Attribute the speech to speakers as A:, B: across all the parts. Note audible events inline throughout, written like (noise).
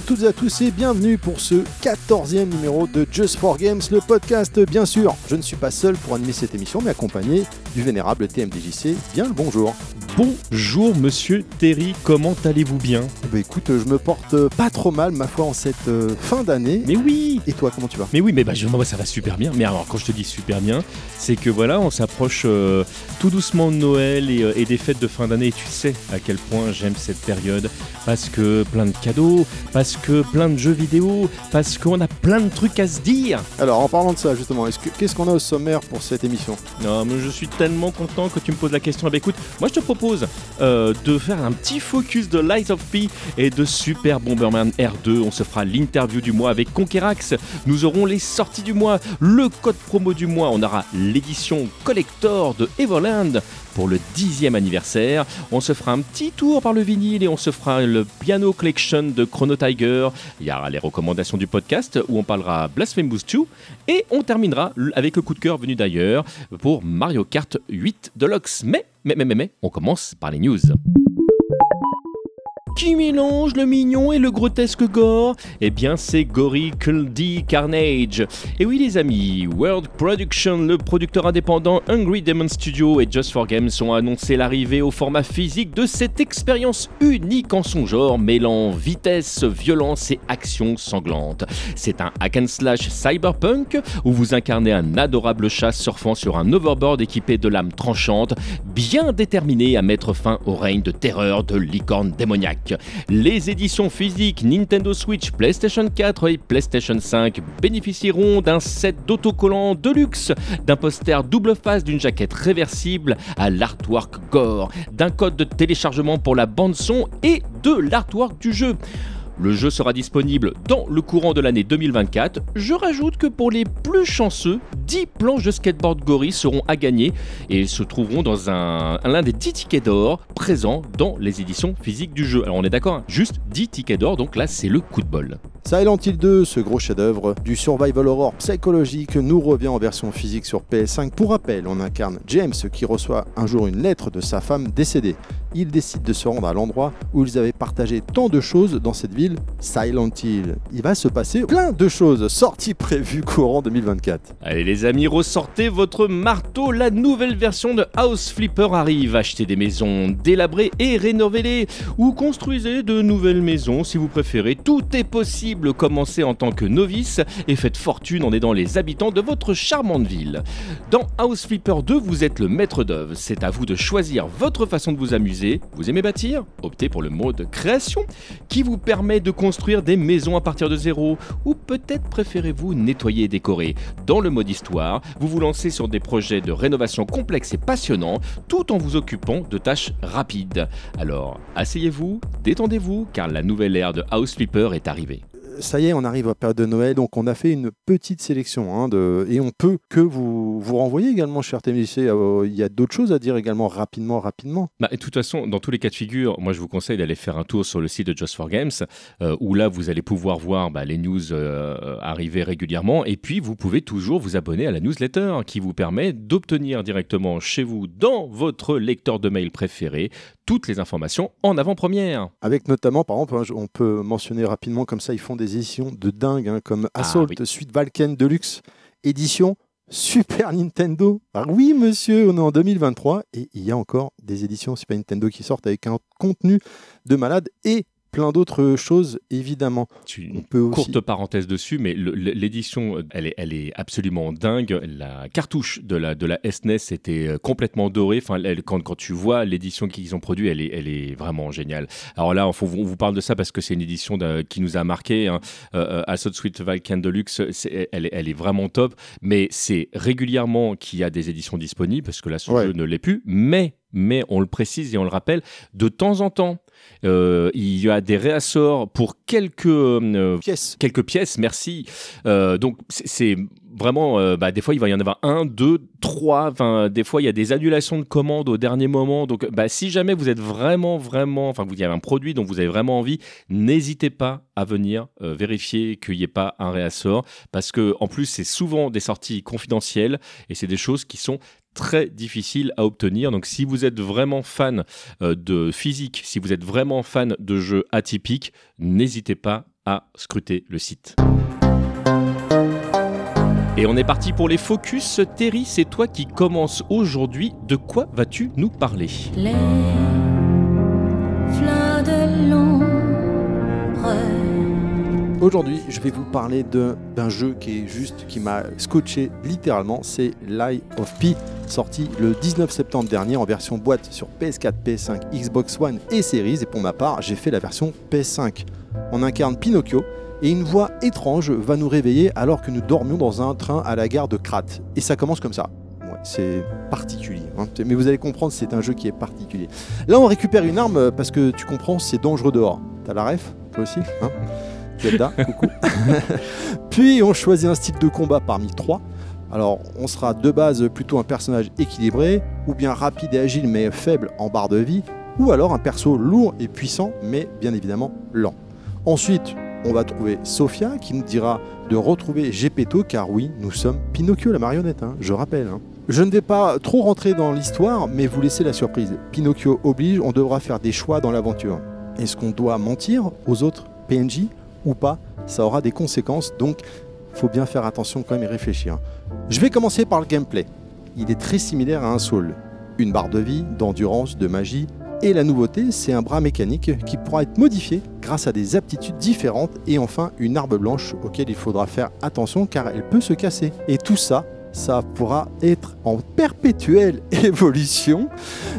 A: à toutes et à tous et bienvenue pour ce 14e numéro de Just for Games, le podcast. Bien sûr, je ne suis pas seul pour animer cette émission, mais accompagné du vénérable TMDJC. Bien le bonjour.
B: Bonjour monsieur Terry, comment allez-vous bien?
A: Bah écoute, je me porte pas trop mal, ma foi, en cette euh, fin d'année.
B: Mais oui
A: Et toi, comment tu vas?
B: Mais oui, mais bah, je, moi, ça va super bien. Mais alors, quand je te dis super bien, c'est que voilà, on s'approche euh, tout doucement de Noël et, euh, et des fêtes de fin d'année. Et tu sais à quel point j'aime cette période. Parce que plein de cadeaux, parce que plein de jeux vidéo, parce qu'on a plein de trucs à se dire.
A: Alors, en parlant de ça, justement, est-ce que- qu'est-ce qu'on a au sommaire pour cette émission?
B: Non, mais je suis tellement content que tu me poses la question. Ben, écoute, moi je te propose euh, de faire un petit focus de Lies of P et de Super Bomberman R2. On se fera l'interview du mois avec Conquerax. Nous aurons les sorties du mois, le code promo du mois. On aura l'édition collector de Everland pour le dixième anniversaire. On se fera un petit tour par le vinyle et on se fera le piano collection de Chrono Tiger. Il y aura les recommandations du podcast où on parlera Blasphemous 2 et on terminera avec le coup de cœur venu d'ailleurs pour Mario Kart 8 Deluxe. Mais, mais, mais, mais, mais, on commence par les news. Qui mélange le mignon et le grotesque gore? Eh bien, c'est Gory D Carnage. Et oui, les amis, World Production, le producteur indépendant Hungry Demon Studio et Just for Games ont annoncé l'arrivée au format physique de cette expérience unique en son genre, mêlant vitesse, violence et action sanglante. C'est un hack and slash cyberpunk où vous incarnez un adorable chat surfant sur un overboard équipé de lames tranchantes, bien déterminé à mettre fin au règne de terreur de licorne démoniaque. Les éditions physiques Nintendo Switch, PlayStation 4 et PlayStation 5 bénéficieront d'un set d'autocollants de luxe, d'un poster double face d'une jaquette réversible à l'artwork gore, d'un code de téléchargement pour la bande son et de l'artwork du jeu. Le jeu sera disponible dans le courant de l'année 2024. Je rajoute que pour les plus chanceux, 10 planches de skateboard Gory seront à gagner et se trouveront dans un, l'un des 10 tickets d'or présents dans les éditions physiques du jeu. Alors on est d'accord, hein, juste 10 tickets d'or, donc là c'est le coup de bol.
A: Silent Hill 2, ce gros chef-d'œuvre du survival horror psychologique, nous revient en version physique sur PS5. Pour rappel, on incarne James qui reçoit un jour une lettre de sa femme décédée. Il décide de se rendre à l'endroit où ils avaient partagé tant de choses dans cette ville, Silent Hill. Il va se passer plein de choses, sortie prévue courant 2024.
B: Allez les amis, ressortez votre marteau, la nouvelle version de House Flipper arrive. Achetez des maisons délabrées et rénovez-les, ou construisez de nouvelles maisons si vous préférez. Tout est possible, commencez en tant que novice et faites fortune en aidant les habitants de votre charmante ville. Dans House Flipper 2, vous êtes le maître d'œuvre, c'est à vous de choisir votre façon de vous amuser. Vous aimez bâtir? Optez pour le mode création, qui vous permet de construire des maisons à partir de zéro, ou peut-être préférez-vous nettoyer et décorer. Dans le mode histoire, vous vous lancez sur des projets de rénovation complexes et passionnants, tout en vous occupant de tâches rapides. Alors, asseyez-vous, détendez-vous, car la nouvelle ère de House Flipper est arrivée.
A: Ça y est, on arrive à la période de Noël, donc on a fait une petite sélection hein, et on peut que vous, vous renvoyer également, cher TMC. euh, Il y a d'autres choses à dire également rapidement, rapidement.
B: Bah, de toute façon, dans tous les cas de figure, moi je vous conseille d'aller faire un tour sur le site de Just for Games, euh, où là vous allez pouvoir voir bah, les news euh, arriver régulièrement, et puis vous pouvez toujours vous abonner à la newsletter qui vous permet d'obtenir directement chez vous, dans votre lecteur de mail préféré, toutes les informations en avant-première.
A: Avec notamment, par exemple, hein, on peut mentionner rapidement comme ça, ils font des éditions de dingue, hein, comme
B: Ah,
A: Assault,
B: oui.
A: Suite Valken Deluxe, édition Super Nintendo. Ah oui, monsieur, on est en 2023 et il y a encore des éditions Super Nintendo qui sortent avec un contenu de malade et plein d'autres choses, évidemment.
B: Tu-
A: On
B: Une
A: peut aussi...
B: courte parenthèse dessus, mais l'édition, elle est, elle est absolument dingue. La cartouche de la, de la SNES était euh, complètement dorée. Enfin, elle- quand, quand tu vois l'édition qu'ils ont produite, elle est, elle est vraiment géniale. Alors là, on, vous parle de ça parce que c'est une édition qui nous a marqué. Hein. Euh, euh, Assault Suite Valken Deluxe, elle, est- elle est vraiment top. Mais c'est régulièrement qu'il y a des éditions disponibles parce que là, ce
A: Ouais.
B: jeu ne l'est plus. Mais, mais on le précise et on le rappelle, de temps en temps, euh, il y a des réassorts pour quelques euh,
A: Pièce.
B: quelques pièces, merci. Euh, donc c'est vraiment, euh, bah, des fois il va y en avoir un, deux, trois. Enfin, des fois il y a des annulations de commandes au dernier moment. Donc, bah, si jamais vous êtes vraiment, vraiment, enfin vous avez un produit dont vous avez vraiment envie, n'hésitez pas à venir euh, vérifier qu'il n'y ait pas un réassort, parce que en plus c'est souvent des sorties confidentielles et c'est des choses qui sont très difficiles à obtenir. Donc si vous êtes vraiment fan euh, de physique, si vous êtes vraiment fan de jeux atypiques, n'hésitez pas à scruter le site. Et on est parti pour les focus. Terry, c'est toi qui commences aujourd'hui. De quoi vas-tu nous parler?
C: Les fleurs de l'ombre.
A: Aujourd'hui, je vais vous parler d'un jeu qui est juste, qui m'a scotché littéralement. C'est Lie of P, sorti le 19 septembre dernier en version boîte sur PS4, PS5, Xbox One et Series. Et pour ma part, j'ai fait la version PS5. On incarne Pinocchio et une voix étrange va nous réveiller alors que nous dormions dans un train à la gare de Krat. Et ça commence comme ça. Ouais, c'est particulier. hein. Mais vous allez comprendre, c'est un jeu qui est particulier. Là, on récupère une arme euh, parce que tu comprends, c'est dangereux dehors. T'as la ref Toi aussi hein? Zelda, (laughs) coucou. (laughs) Puis on choisit un style de combat parmi trois. Alors on sera de base plutôt un personnage équilibré, ou bien rapide et agile mais faible en barre de vie, ou alors un perso lourd et puissant mais bien évidemment lent. Ensuite, on va trouver Sophia qui nous dira de retrouver Gepetto car oui, nous sommes Pinocchio la marionnette, hein, je rappelle. hein. Je ne vais pas trop rentrer dans l'histoire, mais vous laissez la surprise. Pinocchio oblige, on devra faire des choix dans l'aventure. Est-ce qu'on doit mentir aux autres PNJ ou pas? Ça aura des conséquences, donc faut bien faire attention quand même et réfléchir. Je vais commencer par le gameplay. Il est très similaire à un Soul. Une barre de vie, d'endurance, de magie, et la nouveauté, c'est un bras mécanique qui pourra être modifié grâce à des aptitudes différentes et enfin une arme blanche auquel il faudra faire attention car elle peut se casser. Et tout ça, ça pourra être en perpétuelle (laughs) évolution.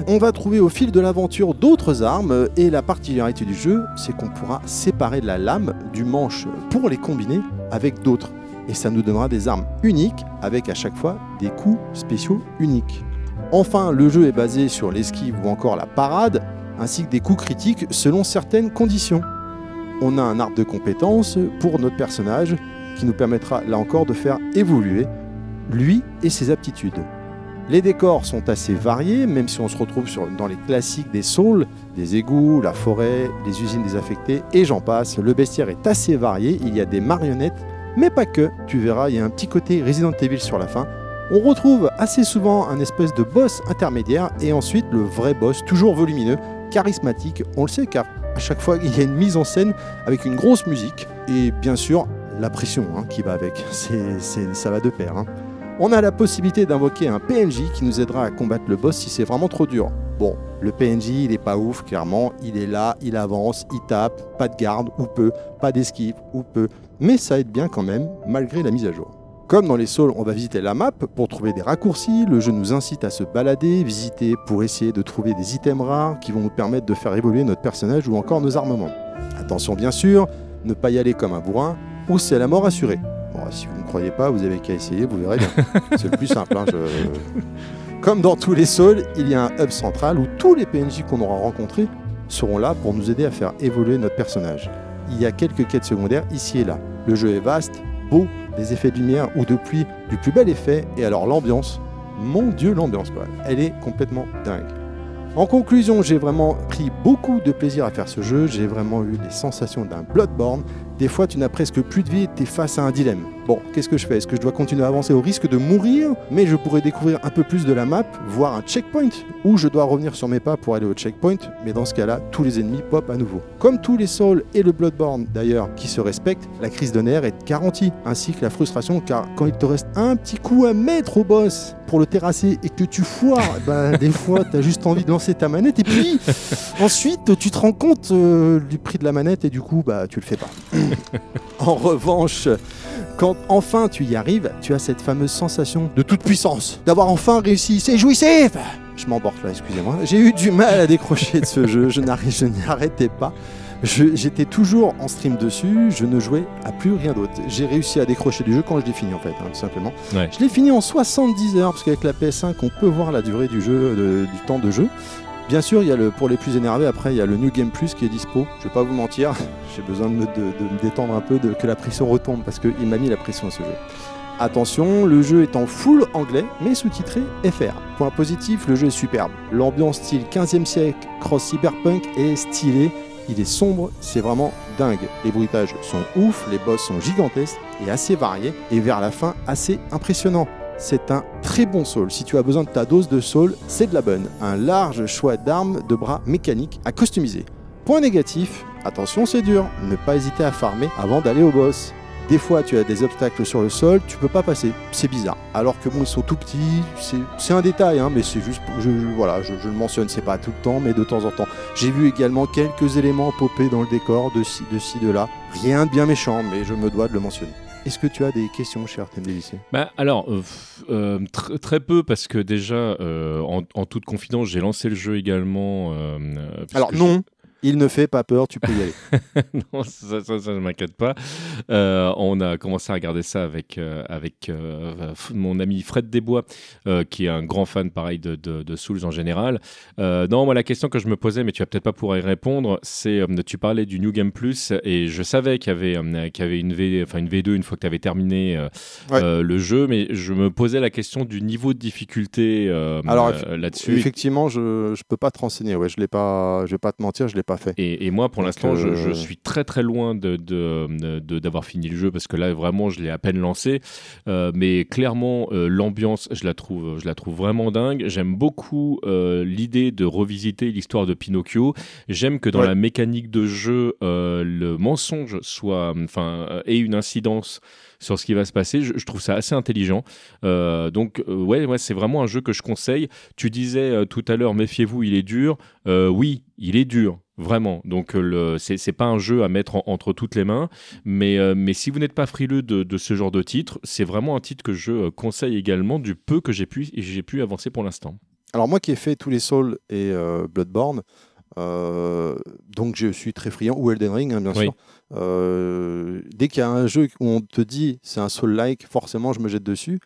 A: On va trouver au fil de l'aventure d'autres armes et la particularité du jeu, c'est qu'on pourra séparer la lame du manche pour les combiner avec d'autres. Et ça nous donnera des armes uniques avec à chaque fois des coups spéciaux uniques. Enfin, le jeu est basé sur l'esquive ou encore la parade, ainsi que des coups critiques selon certaines conditions. On a un arbre de compétences pour notre personnage qui nous permettra là encore de faire évoluer lui et ses aptitudes. Les décors sont assez variés, même si on se retrouve dans les classiques des Souls, des égouts, la forêt, les usines désaffectées, et j'en passe. Le bestiaire est assez varié, il y a des marionnettes, mais pas que. Tu verras, il y a un petit côté Resident Evil sur la fin. On retrouve assez souvent un espèce de boss intermédiaire, et ensuite le vrai boss, toujours volumineux, charismatique, on le sait car à chaque fois (laughs) il y a une mise en scène avec une grosse musique, et bien sûr la pression hein, qui va avec, (laughs) ça va de pair. hein. On a la possibilité d'invoquer un PNJ qui nous aidera à combattre le boss si c'est vraiment trop dur. Bon, le PNJ il est pas ouf, clairement, il est là, il avance, il tape, pas de garde ou peu, pas d'esquive ou peu, mais ça aide bien quand même, malgré la mise à jour. Comme dans les Souls, on va visiter la map pour trouver des raccourcis, le jeu nous incite à se balader, visiter pour essayer de trouver des items rares qui vont nous permettre de faire évoluer notre personnage ou encore nos armements. Attention bien sûr, ne pas y aller comme un bourrin, ou c'est la mort assurée. Bon, si vous ne croyez pas, vous avez qu'à essayer, vous verrez bien. (laughs) c'est le plus simple. hein, je- Comme dans tous les Souls, il y a un hub central où tous les PNJ qu'on aura rencontrés seront là pour nous aider à faire évoluer notre personnage. Il y a quelques quêtes secondaires ici et là. Le jeu est vaste, des effets de lumière ou de pluie du plus bel effet, et alors l'ambiance, mon dieu l'ambiance quoi, elle est complètement dingue. En conclusion, j'ai vraiment pris beaucoup de plaisir à faire ce jeu, j'ai vraiment eu les sensations d'un Bloodborne. Des fois, tu n'as presque plus de vie et tu es face à un dilemme. Bon, qu'est-ce que je fais? Est-ce que je dois continuer à avancer au risque de mourir? Mais je pourrais découvrir un peu plus de la map, voir un checkpoint, ou je dois revenir sur mes pas pour aller au checkpoint, mais dans ce cas-là, tous les ennemis pop à nouveau. Comme tous les Souls et le Bloodborne d'ailleurs qui se respectent, la crise de nerfs est garantie, ainsi que la frustration, car quand il te reste un petit coup à mettre au boss pour le terrasser et que tu foires, (laughs) ben, des fois, tu as juste envie de lancer ta manette, et puis (laughs) ensuite, tu te rends compte euh, du prix de la manette, et du coup, bah, tu le fais pas. (laughs) en revanche, quand enfin tu y arrives, tu as cette fameuse sensation de toute puissance, d'avoir enfin réussi. C'est jouissif Je m'emporte là, excusez-moi. J'ai eu du mal à décrocher de ce jeu, je n'arrêtais pas. J'étais toujours en stream dessus, je ne jouais à plus rien d'autre. J'ai réussi à décrocher du jeu quand je l'ai fini en fait, hein, tout simplement.
B: Ouais.
A: Je l'ai fini en 70 heures, parce qu'avec la PS5, on peut voir la durée du jeu, de- du temps de jeu. Bien sûr, il y a le, pour les plus énervés, après, il y a le New Game Plus qui est dispo. Je vais pas vous mentir, (laughs) j'ai besoin de me, de- de me détendre un peu, de, que la pression retombe, parce qu'il m'a mis la pression à ce jeu. Attention, le jeu est en full anglais, mais sous-titré FR. Point positif, le jeu est superbe. L'ambiance style 15e siècle, cross cyberpunk est stylée. Il est sombre, c'est vraiment dingue. Les bruitages sont ouf, les boss sont gigantesques et assez variés, et vers la fin, assez impressionnant. C'est un très bon soul. Si tu as besoin de ta dose de soul, c'est de la bonne. Un large choix d'armes, de bras mécaniques à customiser. Point négatif, attention c'est dur, ne pas hésiter à farmer avant d'aller au boss. Des fois, tu as des obstacles sur le sol, tu peux pas passer. C'est bizarre. Alors que bon, ils sont tout petits. C'est un détail, hein, mais c'est juste. Je, voilà, je, le mentionne, c'est pas tout le temps, mais de temps en temps. J'ai vu également quelques éléments popper dans le décor de ci, de ci, de là. Rien de bien méchant, mais je me dois de le mentionner. Est-ce que tu as des questions, cher TMDJC
B: bah, Alors, euh, euh, très peu, parce que déjà, euh, en, toute confidence, j'ai lancé le jeu également.
A: alors, non, il ne fait pas peur, tu peux y
B: aller. (laughs) non, ça, ça, ça ne m'inquiète pas. Euh, on a commencé à regarder ça avec, euh, avec euh, mon ami Fred Desbois, qui est un grand fan pareil de, de, Souls en général. non, moi la question que je me posais, mais tu vas peut-être pas pouvoir y répondre, c'est tu parlais du New Game Plus et je savais qu'il y avait, qu'il y avait une, v, enfin, une V2 une fois que tu avais terminé le jeu, mais je me posais la question du niveau de difficulté là-dessus.
A: Effectivement, je ne peux pas te renseigner. Ouais, je ne vais pas te mentir, je l'ai pas fait.
B: Et, moi, pour l'instant, je, euh, suis très très loin de, d'avoir fini le jeu parce que là, vraiment, je l'ai à peine lancé. Euh, mais clairement, euh, l'ambiance, je la trouve, je la trouve vraiment dingue. J'aime beaucoup l'idée de revisiter l'histoire de Pinocchio. J'aime que dans la mécanique de jeu, le mensonge soit, enfin, ait une incidence sur ce qui va se passer. Je, trouve ça assez intelligent. donc, ouais, ouais c'est vraiment un jeu que je conseille. Tu disais tout à l'heure, méfiez-vous, il est dur. oui, il est dur. Vraiment. Donc, euh, ce n'est pas un jeu à mettre entre toutes les mains. Mais, euh, mais si vous n'êtes pas frileux de, ce genre de titre, c'est vraiment un titre que je euh, conseille également du peu que j'ai pu, j'ai pu avancer pour l'instant.
A: Alors, moi qui ai fait tous les Souls et Bloodborne, donc je suis très friand, ou Elden Ring, hein, bien sûr. dès qu'il y a un jeu où on te dit c'est un Soul-like, forcément je me jette dessus.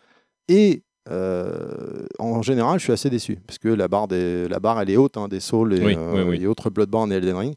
A: Et euh, en général, je suis assez déçu parce que la barre, des, la barre elle est haute hein, des Souls et, euh, autres Bloodborne et Elden Ring.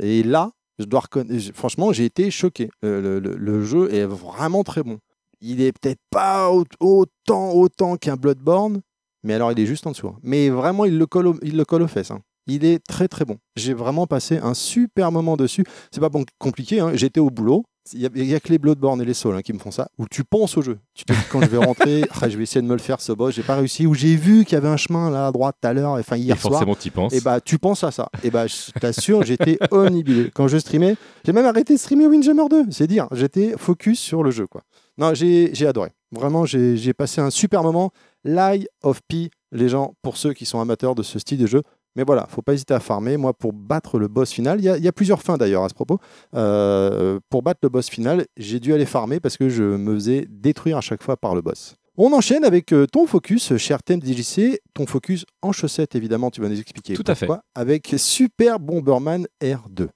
A: Et là, je dois reconnaître, franchement, j'ai été choqué. Le, jeu est vraiment très bon. Il est peut-être pas autant, autant qu'un Bloodborne, mais alors il est juste en dessous. Hein. Mais vraiment, il le colle, il le colle aux fesses. Hein. Il est très très bon. J'ai vraiment passé un super moment dessus. C'est pas bon, compliqué. J'étais au boulot. Il n'y a, que les Bloodborne et les Souls hein, qui me font ça, où tu penses au jeu. Tu te dis quand je vais rentrer, (laughs) ah, je vais essayer de me le faire ce boss, j'ai pas réussi, ou j'ai vu qu'il y avait un chemin là à droite tout à l'heure, enfin hier et
B: forcément tu penses.
A: Et bah tu penses à ça. Et bah je t'assure, j'étais omnibulé. Quand je streamais, j'ai même arrêté de streamer Windjammer 2, c'est dire, j'étais focus sur le jeu quoi. Non, j'ai adoré. Vraiment, j'ai passé un super moment. Lie of P, les gens, pour ceux qui sont amateurs de ce style de jeu, mais voilà, faut pas hésiter à farmer. Moi, pour battre le boss final, il y, a plusieurs fins d'ailleurs à ce propos. Euh, pour battre le boss final, j'ai dû aller farmer parce que je me faisais détruire à chaque fois par le boss. On enchaîne avec euh, ton focus, cher TMDJC, ton focus en chaussettes évidemment, tu vas nous expliquer
B: Tout à fait.
A: avec Super Bomberman R2.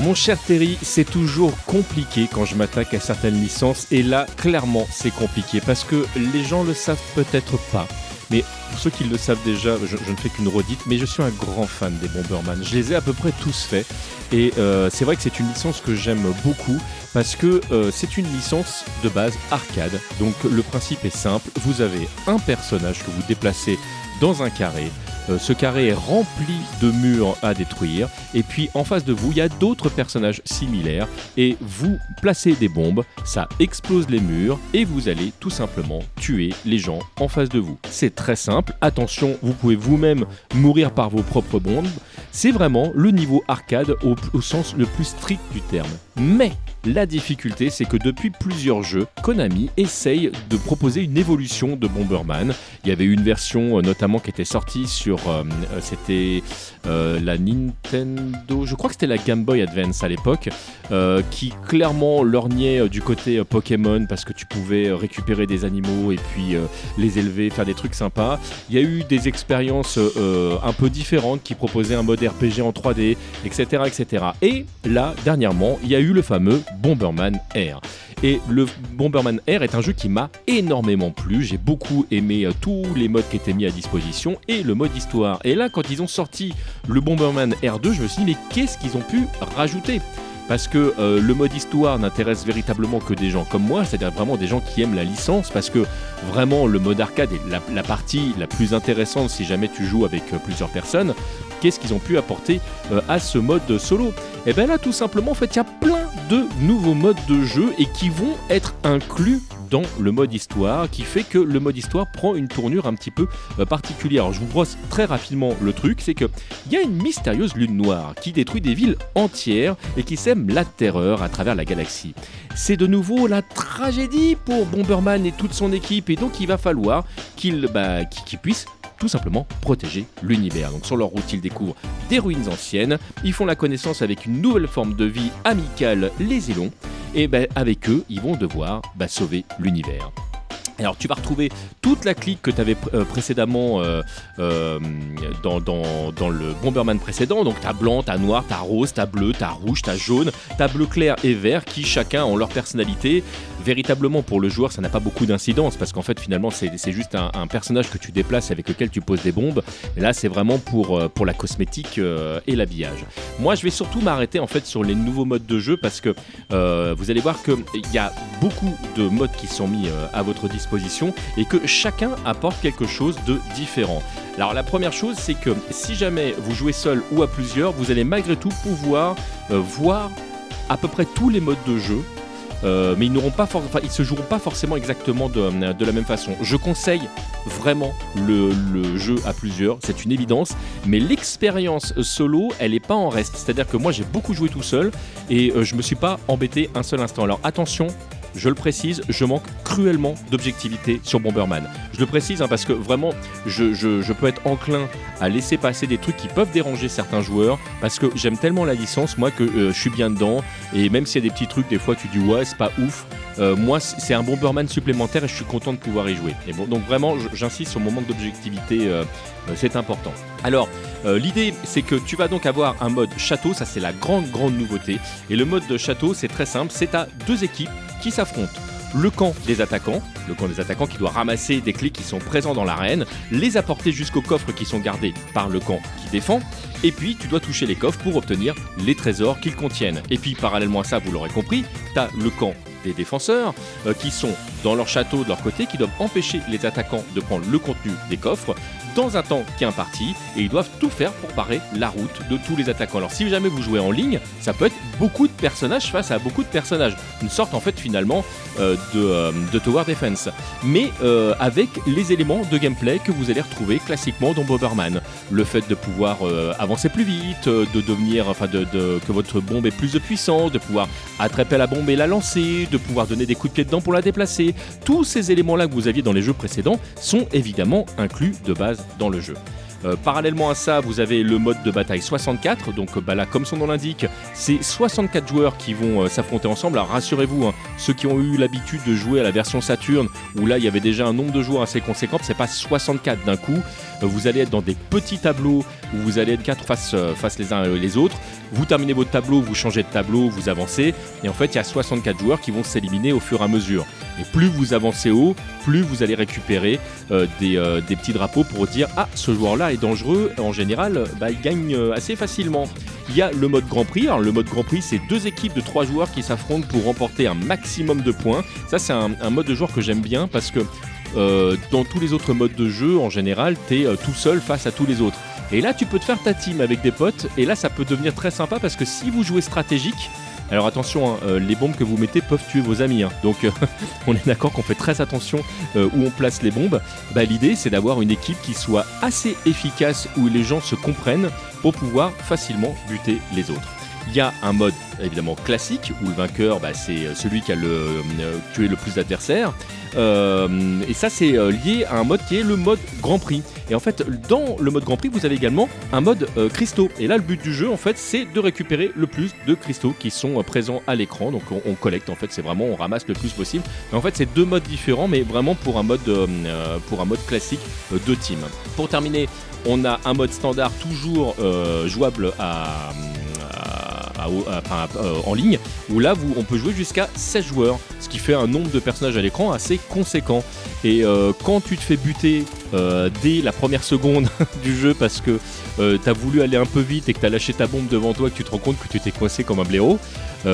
B: Mon cher Terry, c'est toujours compliqué quand je m'attaque à certaines licences et là, clairement, c'est compliqué parce que les gens le savent peut-être pas. Mais pour ceux qui le savent déjà, je, ne fais qu'une redite, mais je suis un grand fan des Bomberman. Je les ai à peu près tous faits. Et euh, c'est vrai que c'est une licence que j'aime beaucoup parce que euh, c'est une licence de base arcade. Donc le principe est simple, vous avez un personnage que vous déplacez dans un carré. Euh, ce carré est rempli de murs à détruire. Et puis en face de vous, il y a d'autres personnages similaires. Et vous placez des bombes, ça explose les murs et vous allez tout simplement tuer les gens en face de vous. C'est très simple. Attention, vous pouvez vous-même mourir par vos propres bombes. C'est vraiment le niveau arcade au, au sens le plus strict du terme. Mais la difficulté, c'est que depuis plusieurs jeux, Konami essaye de proposer une évolution de Bomberman. Il y avait une version euh, notamment qui était sortie sur, euh, euh, c'était la Nintendo, je crois que c'était la Game Boy Advance à l'époque, qui clairement lorgnait du côté Pokémon parce que tu pouvais récupérer des animaux et puis les élever, faire des trucs sympas. Il y a eu des expériences un peu différentes qui proposaient un mode RPG en 3D, etc., etc. Et là, dernièrement, il y a eu le fameux Bomberman Air. Et le Bomberman Air est un jeu qui m'a énormément plu. J'ai beaucoup aimé euh, tous les modes qui étaient mis à disposition et le mode Et là, quand ils ont sorti le Bomberman Air 2, je me suis dit, mais qu'est-ce qu'ils ont pu rajouter? Parce que euh, le mode histoire n'intéresse véritablement que des gens comme moi, c'est-à-dire vraiment des gens qui aiment la licence, parce que vraiment le mode arcade est la, partie la plus intéressante si jamais tu joues avec euh, plusieurs personnes. Qu'est-ce qu'ils ont pu apporter euh, à ce mode solo? Et eh bien là, tout simplement, en fait, il y a plein de nouveaux modes de jeu et qui vont être inclus dans le mode histoire qui fait que le mode histoire prend une tournure un petit peu euh, particulière. Alors je vous brosse très rapidement le truc, c'est que il y a une mystérieuse lune noire qui détruit des villes entières et qui sème la terreur à travers la galaxie. C'est de nouveau la tragédie pour Bomberman et toute son équipe et donc il va falloir qu'il bah, qu'il puisse tout simplement protéger l'univers. Donc sur leur route, ils découvrent des ruines anciennes, ils font la connaissance avec une nouvelle forme de vie amicale, les élons, et ben, avec eux, ils vont devoir bah, sauver l'univers. Alors tu vas retrouver toute la clique que tu avais précédemment euh, euh, dans, dans- dans le Bomberman précédent. Donc t'as blanc, t'as noir, t'as rose, t'as bleu, t'as rouge, t'as jaune, t'as bleu clair et vert qui chacun ont leur personnalité. Véritablement pour le joueur ça n'a pas beaucoup d'incidence parce qu'en fait finalement c'est juste un, personnage que tu déplaces avec lequel tu poses des bombes. Et là c'est vraiment pour, euh, pour la cosmétique euh, et l'habillage. Moi je vais surtout m'arrêter en fait sur les nouveaux modes de jeu parce que euh, vous allez voir qu'il y a beaucoup de modes qui sont mis à votre disposition et que chacun apporte quelque chose de différent. Alors la première chose c'est que si jamais vous jouez seul ou à plusieurs, vous allez malgré tout pouvoir voir à peu près tous les modes de jeu. Euh, mais ils n'auront se joueront pas forcément exactement de, la même façon. Je conseille vraiment le, jeu à plusieurs, c'est une évidence, mais l'expérience solo, elle est pas en reste. C'est-à-dire que moi j'ai beaucoup joué tout seul et euh, je me suis pas embêté un seul instant. Alors attention, je le précise, je manque cruellement d'objectivité sur Bomberman. Je précise hein, parce que vraiment, je, peux être enclin à laisser passer des trucs qui peuvent déranger certains joueurs parce que j'aime tellement la licence, moi, que euh, je suis bien dedans. Et même s'il y a des petits trucs, des fois, tu dis ouais, c'est pas ouf. euh, moi, c'est un Bomberman supplémentaire et je suis content de pouvoir y jouer. Et bon, donc vraiment, j'insiste sur mon manque d'objectivité, euh, c'est important. Alors, l'idée, c'est que tu vas donc avoir un mode château, ça c'est la grande, grande nouveauté. Et le mode de château, c'est très simple, c'est à deux équipes qui s'affrontent. Le camp des attaquants, le camp des attaquants qui doit ramasser des clés qui sont présents dans l'arène, les apporter jusqu'aux coffres qui sont gardés par le camp qui défend, et puis tu dois toucher les coffres pour obtenir les trésors qu'ils contiennent. Et puis parallèlement à ça, vous l'aurez compris, tu as le camp des défenseurs euh, qui sont dans leur château de leur côté, qui doivent empêcher les attaquants de prendre le contenu des coffres dans un temps qui est imparti et ils doivent tout faire pour barrer la route de tous les attaquants. Alors si jamais vous jouez en ligne, ça peut être beaucoup de personnages face à beaucoup de personnages. Une sorte en fait finalement euh, de, euh, de Tower Defense. Mais euh, avec les éléments de gameplay que vous allez retrouver classiquement dans Bomberman. Le fait de pouvoir avancer plus vite, de devenir, enfin de, que votre bombe est plus de puissance, de pouvoir attraper la bombe et la lancer, de pouvoir donner des coups de pied dedans pour la déplacer. Tous ces éléments-là que vous aviez dans les jeux précédents sont évidemment inclus de base dans le jeu. Euh, parallèlement à ça, vous avez le mode de bataille 64. Donc euh, bah là, comme son nom l'indique, c'est 64 joueurs qui vont euh, s'affronter ensemble. Alors rassurez-vous, hein, ceux qui ont eu l'habitude de jouer à la version Saturn, où là il y avait déjà un nombre de joueurs assez conséquent, c'est pas 64 d'un coup. Vous allez être dans des petits tableaux où vous allez être quatre face, euh, face les uns les autres. Vous terminez votre tableau, vous changez de tableau, vous avancez. Et en fait, il y a 64 joueurs qui vont s'éliminer au fur et à mesure. Et plus vous avancez haut, plus vous allez récupérer euh, des, euh, des petits drapeaux pour dire Ah, ce joueur-là est dangereux. En général, euh, bah, il gagne euh, assez facilement. Il y a le mode Grand Prix. Alors, le mode Grand Prix, c'est deux équipes de trois joueurs qui s'affrontent pour remporter un maximum de points. Ça, c'est un, mode de joueur que j'aime bien parce que euh, dans tous les autres modes de jeu, en général, tu es tout seul face à tous les autres. Et là, tu peux te faire ta team avec des potes. Et là, ça peut devenir très sympa parce que si vous jouez stratégique, alors attention, hein, euh, les bombes que vous mettez peuvent tuer vos amis. hein. Donc euh, (laughs) on est d'accord qu'on fait très attention euh, où on place les bombes. Bah, L'idée c'est d'avoir une équipe qui soit assez efficace où les gens se comprennent pour pouvoir facilement buter les autres. Il y a un mode évidemment classique où le vainqueur bah, c'est euh, celui qui a euh, tué le plus d'adversaires. Euh, et ça c'est lié à un mode qui est le mode Grand Prix. Et en fait dans le mode Grand Prix vous avez également un mode cristaux. Et là le but du jeu en fait c'est de récupérer le plus de cristaux qui sont présents à l'écran. Donc on, collecte en fait c'est vraiment on ramasse le plus possible. Mais en fait c'est deux modes différents mais vraiment pour un mode pour un mode classique de team. Pour terminer on a un mode standard toujours jouable à, euh, en ligne où là on peut jouer jusqu'à 16 joueurs ce qui fait un nombre de personnages à l'écran assez conséquent. Et euh, quand tu te fais buter euh, dès la première seconde (laughs) du jeu parce que t'as voulu aller un peu vite et que t'as lâché ta bombe devant toi et que tu te rends compte que tu t'es coincé comme un blaireau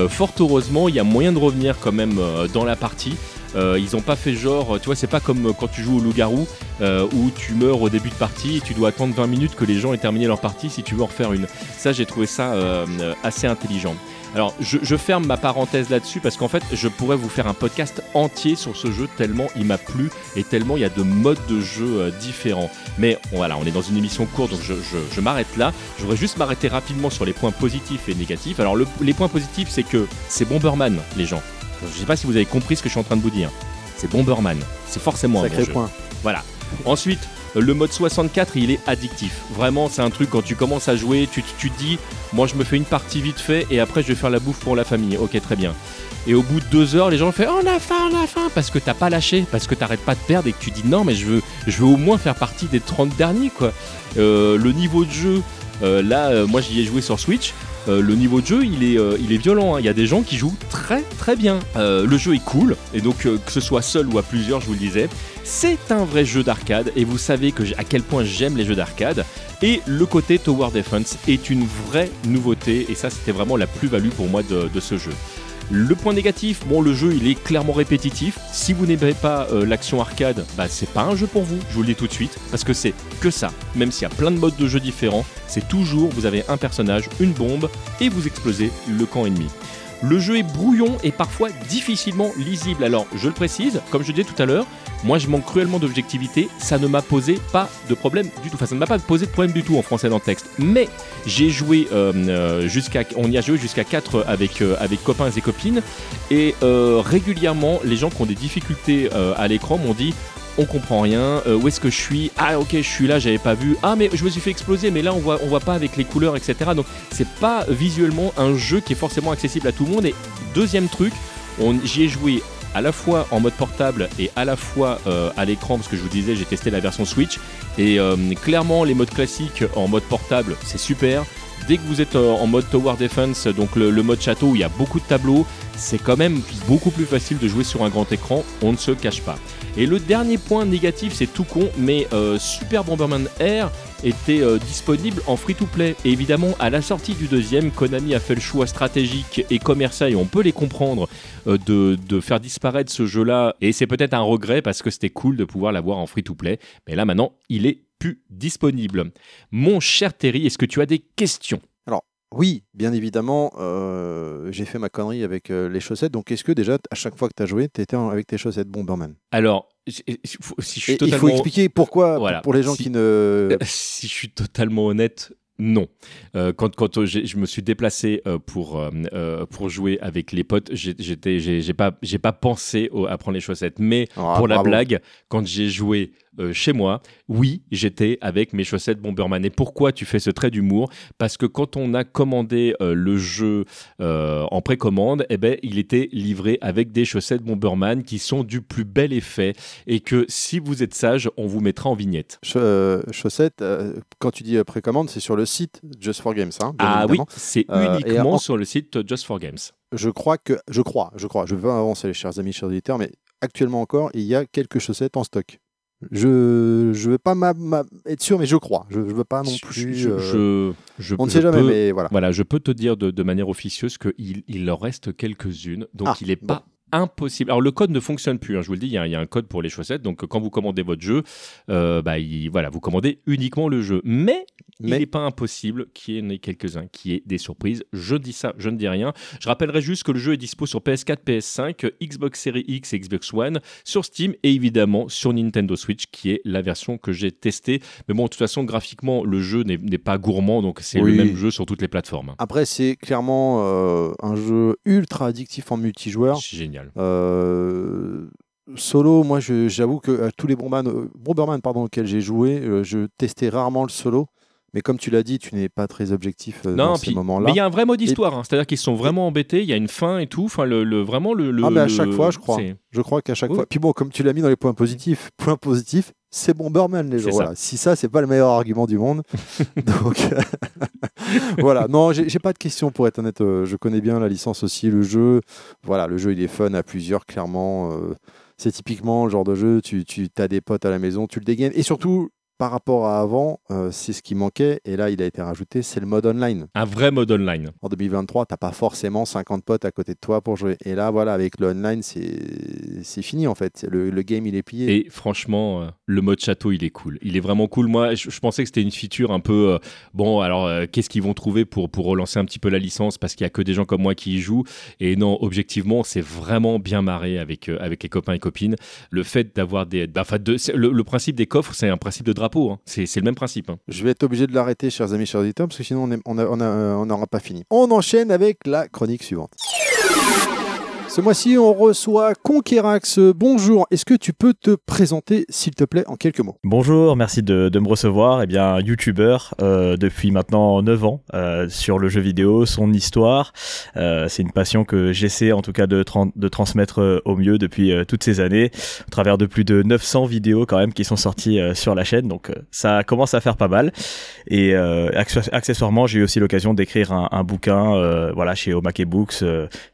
B: fort heureusement il y a moyen de revenir quand même dans la partie Euh, ils ont pas fait genre, tu vois, c'est pas comme quand tu joues au loup-garou euh, où tu meurs au début de partie et tu dois attendre 20 minutes que les gens aient terminé leur partie si tu veux en refaire une. Ça, j'ai trouvé ça euh, assez intelligent. Alors, je, ferme ma parenthèse là-dessus parce qu'en fait, je pourrais vous faire un podcast entier sur ce jeu tellement il m'a plu et tellement il y a de modes de jeu différents. Mais voilà, on est dans une émission courte, donc je, m'arrête là. Je voudrais juste m'arrêter rapidement sur les points positifs et négatifs. Alors, le- les points positifs, c'est que c'est Bomberman, les gens. Je sais pas si vous avez compris ce que je suis en train de vous dire. C'est Bomberman. C'est forcément un bon
A: Sacré
B: jeu.
A: point.
B: Voilà. Ensuite, le mode 64, il est addictif. Vraiment, c'est un truc quand tu commences à jouer, tu, tu te dis, moi je me fais une partie vite fait et après je vais faire la bouffe pour la famille. Ok, très bien. Et au bout de deux heures, les gens font on a faim, on a faim parce que t'as pas lâché, parce que t'arrêtes pas de perdre et que tu dis non, mais je veux, je veux au moins faire partie des 30 derniers quoi. Euh, le niveau de jeu, euh, là, euh, moi j'y ai joué sur Switch. Euh, le niveau de jeu, il est, euh, violent. hein. Il y a des gens qui jouent très très bien. Euh, le jeu est cool, et donc que ce soit seul ou à plusieurs, je vous le disais, c'est un vrai jeu d'arcade. Et vous savez à quel point j'aime les jeux d'arcade. Et le côté Tower Defense est une vraie nouveauté, et ça, c'était vraiment la plus-value pour moi de ce jeu. Le point négatif, bon, le jeu il est clairement répétitif. Si vous n'aimez pas euh, l'action arcade, bah c'est pas un jeu pour vous. Je vous le dis tout de suite, parce que c'est que ça. Même s'il y a plein de modes de jeu différents, c'est toujours vous avez un personnage, une bombe et vous explosez le camp ennemi. Le jeu est brouillon et parfois difficilement lisible. Alors, je le précise, comme je disais tout à l'heure, moi je manque cruellement d'objectivité, ça ne m'a posé pas de problème du tout. Enfin, ça ne m'a pas posé de problème du tout en français dans le texte. Mais j'ai joué euh, euh, jusqu'à, on y a joué jusqu'à 4 avec, euh, avec copains et copines, et régulièrement, les gens qui ont des difficultés à l'écran m'ont dit on comprend rien, où est-ce que je suis Ah ok je suis là, j'avais pas vu. Ah mais je me suis fait exploser, mais là on voit, on voit pas avec les couleurs, etc. Donc c'est pas visuellement un jeu qui est forcément accessible à tout le monde. Et deuxième truc, j'y ai joué à la fois en mode portable et à la fois euh, à l'écran, parce que je vous disais j'ai testé la version Switch, et euh, clairement les modes classiques en mode portable c'est super. Dès que vous êtes euh, en mode Tower Defense, donc le, mode château où il y a beaucoup de tableaux, c'est quand même beaucoup plus facile de jouer sur un grand écran, on ne se cache pas. Et le dernier point négatif, c'est tout con, mais Super Bomberman Air était euh, disponible en free-to-play. Et évidemment, à la sortie du deuxième, Konami a fait le choix stratégique et commercial, et on peut les comprendre, euh, de, faire disparaître ce jeu-là. Et c'est peut-être un regret parce que c'était cool de pouvoir l'avoir en free-to-play. Mais là, maintenant, il est plus disponible. Mon cher Terry, est-ce que tu as des questions?
A: Oui, bien évidemment, euh, j'ai fait ma connerie avec euh, les chaussettes. Donc, est-ce que déjà, à chaque fois que tu as joué, tu étais avec tes chaussettes? Bomberman
B: Alors, si je suis
A: Et Il
B: totalement...
A: faut expliquer pourquoi,
B: Voilà.
A: pour, les gens
B: Si-
A: qui ne. (laughs)
B: si je suis totalement honnête, non. Euh, quand quand euh, je me suis déplacé euh, pour, euh, euh, pour jouer avec les potes, j'ai- pas, pas pensé au- à prendre les chaussettes. Mais
A: Ah,
B: pour la blague, quand j'ai joué euh, chez moi, oui, j'étais avec mes chaussettes Bomberman. Et pourquoi tu fais ce trait d'humour? Parce que quand on a commandé euh, le jeu euh, en précommande, eh ben, il était livré avec des chaussettes Bomberman qui sont du plus bel effet et que si vous êtes sage, on vous mettra en vignette.
A: Ch- chaussettes, quand tu dis précommande, c'est sur le site Just for Games. hein,
B: Ah oui, c'est uniquement
A: en-
B: sur le site Just for Games.
A: Je crois que. Je crois, je crois. Je veux pas avancer, les chers amis, chers auditeurs, mais actuellement encore, il y a quelques chaussettes en stock. Je je veux pas ma- ma- être sûr, mais je crois. Je, je veux pas non plus.
B: je-
A: euh,
B: je- je-
A: on ne sait jamais,
B: peux-
A: mais voilà.
B: Voilà, je peux te dire de, de manière officieuse qu'il il leur reste quelques-unes, donc
A: Ah,
B: il n'est
A: bon.
B: pas impossible. Alors le code ne fonctionne plus, hein, je vous le dis, il y, a- il y a un code pour les chaussettes, donc quand vous commandez votre jeu, euh, bah, il- voilà, vous commandez uniquement le jeu. Mais, il n'est pas impossible qu'il y en ait quelques-uns, qui aient des surprises. Je dis ça, je ne dis rien. Je rappellerai juste que le jeu est dispo sur PS4, PS5, Xbox Series X et Xbox One, sur Steam et évidemment sur Nintendo Switch, qui est la version que j'ai testée. Mais bon, de toute façon, graphiquement, le jeu n'est pas gourmand, donc c'est
A: Oui.
B: le même jeu sur toutes les plateformes.
A: Après, c'est clairement euh, un jeu ultra addictif en multijoueur.
B: C'est génial.
A: Euh, solo, moi, j'avoue que euh, tous les Bomberman, euh, Bomberman pardon, auxquels j'ai joué, euh, je testais rarement le solo. Mais comme tu l'as dit, tu n'es pas très objectif euh,
B: Non,
A: dans
B: puis-
A: ces moments-là.
B: mais il y a un vrai mode histoire, hein. c'est-à-dire qu'ils sont vraiment embêtés, il y a une fin et tout, enfin le, le- vraiment le, le-
A: Ah, mais à chaque fois, je crois. Je crois qu'à chaque
B: Oui.
A: fois. Puis bon, comme tu l'as mis dans les points positifs, (laughs) point positif, c'est Bomberman les gens. Voilà. Si ça, c'est pas le meilleur argument du monde. (laughs) Donc (laughs) (laughs) voilà. Non, j'ai pas de questions pour être honnête. Euh, Je connais bien la licence aussi, le jeu. Voilà, le jeu il est fun à plusieurs, clairement. Euh, C'est typiquement le genre de jeu. Tu, tu as des potes à la maison, tu le dégaines. Et surtout. Par rapport à avant, euh, c'est ce qui manquait. Et là, il a été rajouté, c'est le mode online.
B: Un vrai mode online.
A: En 2023, t'as pas forcément 50 potes à côté de toi pour jouer. Et là, voilà, avec le online, c'est fini en fait. Le, le, game, il est plié.
B: Et franchement, euh, le mode château, il est cool. Il est vraiment cool. Moi, je, pensais que c'était une feature un peu. Euh, bon, alors, qu'est-ce qu'ils vont trouver pour, pour relancer un petit peu la licence? Parce qu'il y a que des gens comme moi qui y jouent. Et non, objectivement, c'est vraiment bien marré avec, avec les copains et copines. Le fait d'avoir des. Bah, de, le, principe des coffres, c'est un principe de drapeau. Hein. C'est le même principe. Hein.
A: Je vais être obligé de l'arrêter, chers amis, chers auditeurs, parce que sinon on n'aura on pas fini. On enchaîne avec la chronique suivante. Ce mois-ci, on reçoit Conquerax. Bonjour, est-ce que tu peux te présenter, s'il te plaît, en quelques mots?
C: Bonjour, merci de, me recevoir. Eh bien, youtubeur euh, depuis maintenant 9 ans euh, sur le jeu vidéo, son histoire. Euh, c'est une passion que j'essaie en tout cas de, transmettre au mieux depuis toutes ces années, au travers de plus de 900 vidéos quand même qui sont sorties sur la chaîne. Donc ça commence à faire pas mal. Et accessoirement, j'ai eu aussi l'occasion d'écrire un, bouquin voilà, chez Omake Books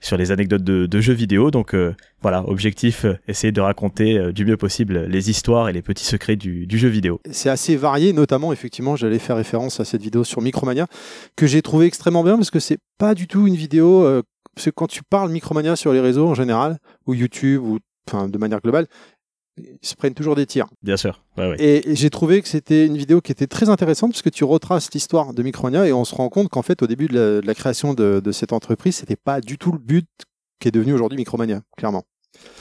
C: sur les anecdotes de, de jeux vidéo. Donc euh, voilà, objectif, euh, essayer de raconter euh, du mieux possible les histoires et les petits secrets du, jeu vidéo.
A: C'est assez varié, notamment, effectivement, j'allais faire référence à cette vidéo sur Micromania, que j'ai trouvé extrêmement bien parce que c'est pas du tout une vidéo. parce que quand tu parles Micromania sur les réseaux en général, ou YouTube, ou enfin, de manière globale, ils se prennent toujours des tirs.
C: Bien sûr.
A: Et, j'ai trouvé que c'était une vidéo qui était très intéressante parce que tu retraces l'histoire de Micromania et on se rend compte qu'en fait, au début de la, création de, de, cette entreprise, c'était pas du tout le but qui est devenu aujourd'hui Micromania, clairement.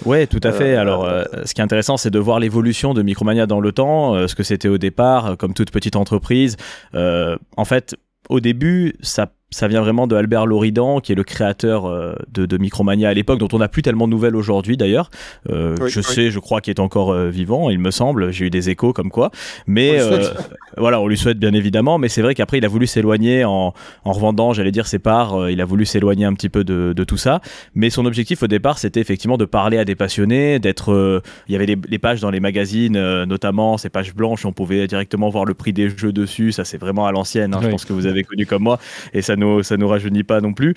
C: Ouais, tout à fait. Euh, Alors, euh, ce qui est intéressant, c'est de voir l'évolution de Micromania dans le temps, euh, ce que c'était au départ, comme toute petite entreprise. en fait, au début, ça ça vient vraiment de Albert Loridan, qui est le créateur euh, de, Micromania à l'époque, dont on n'a plus tellement de nouvelles aujourd'hui d'ailleurs. Euh, je sais, je crois qu'il est encore euh, vivant, il me semble. J'ai eu des échos comme quoi. Mais voilà, on lui souhaite bien évidemment. Mais c'est vrai qu'après, il a voulu s'éloigner en, en, revendant, j'allais dire, ses parts. il a voulu s'éloigner un petit peu de, de, tout ça. Mais son objectif au départ, c'était effectivement de parler à des passionnés, d'être. il y avait les, pages dans les magazines, notamment ces pages blanches, on pouvait directement voir le prix des jeux dessus. Ça, c'est vraiment à l'ancienne. Hein, je pense que vous avez connu comme moi. Et ça nous, ça nous rajeunit pas non plus.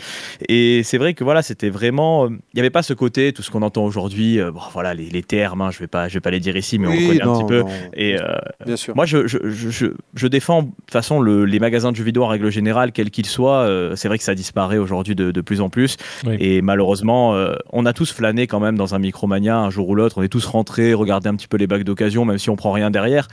C: Et c'est vrai que voilà, c'était vraiment, il n'y avait pas ce côté, tout ce qu'on entend aujourd'hui, euh, bon, voilà, les, termes, hein, je vais pas, je vais pas les dire ici, mais on connaît un petit peu. Et euh, Bien sûr. moi, je, je, je, je, défends de toute façon le, les magasins de jeux vidéo en règle générale, quels qu'ils soient. Euh, c'est vrai que ça disparaît aujourd'hui de, de, plus en plus. Et malheureusement, on a tous flâné quand même dans un Micromania un jour ou l'autre. On est tous rentrés, regarder un petit peu les bacs d'occasion, même si on prend rien derrière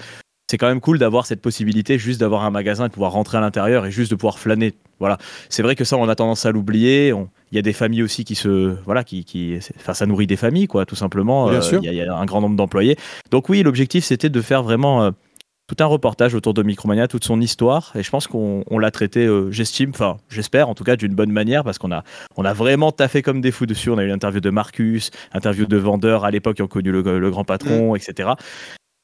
C: c'est quand même cool d'avoir cette possibilité juste d'avoir un magasin et de pouvoir rentrer à l'intérieur et juste de pouvoir flâner. Voilà. C'est vrai que ça, on a tendance à l'oublier. Il y a des familles aussi qui se, voilà, qui, qui, enfin, ça nourrit des familles, quoi, tout simplement.
A: Bien
C: euh, Il y, a un grand nombre d'employés. Donc oui, l'objectif, c'était de faire vraiment euh, tout un reportage autour de Micromania, toute son histoire. Et je pense qu'on l'a traité, euh, j'estime, enfin, j'espère en tout cas, d'une bonne manière, parce qu'on a, on a vraiment taffé comme des fous dessus. On a eu l'interview de Marcus, interview de vendeurs à l'époque qui ont connu le, grand patron, mm. etc.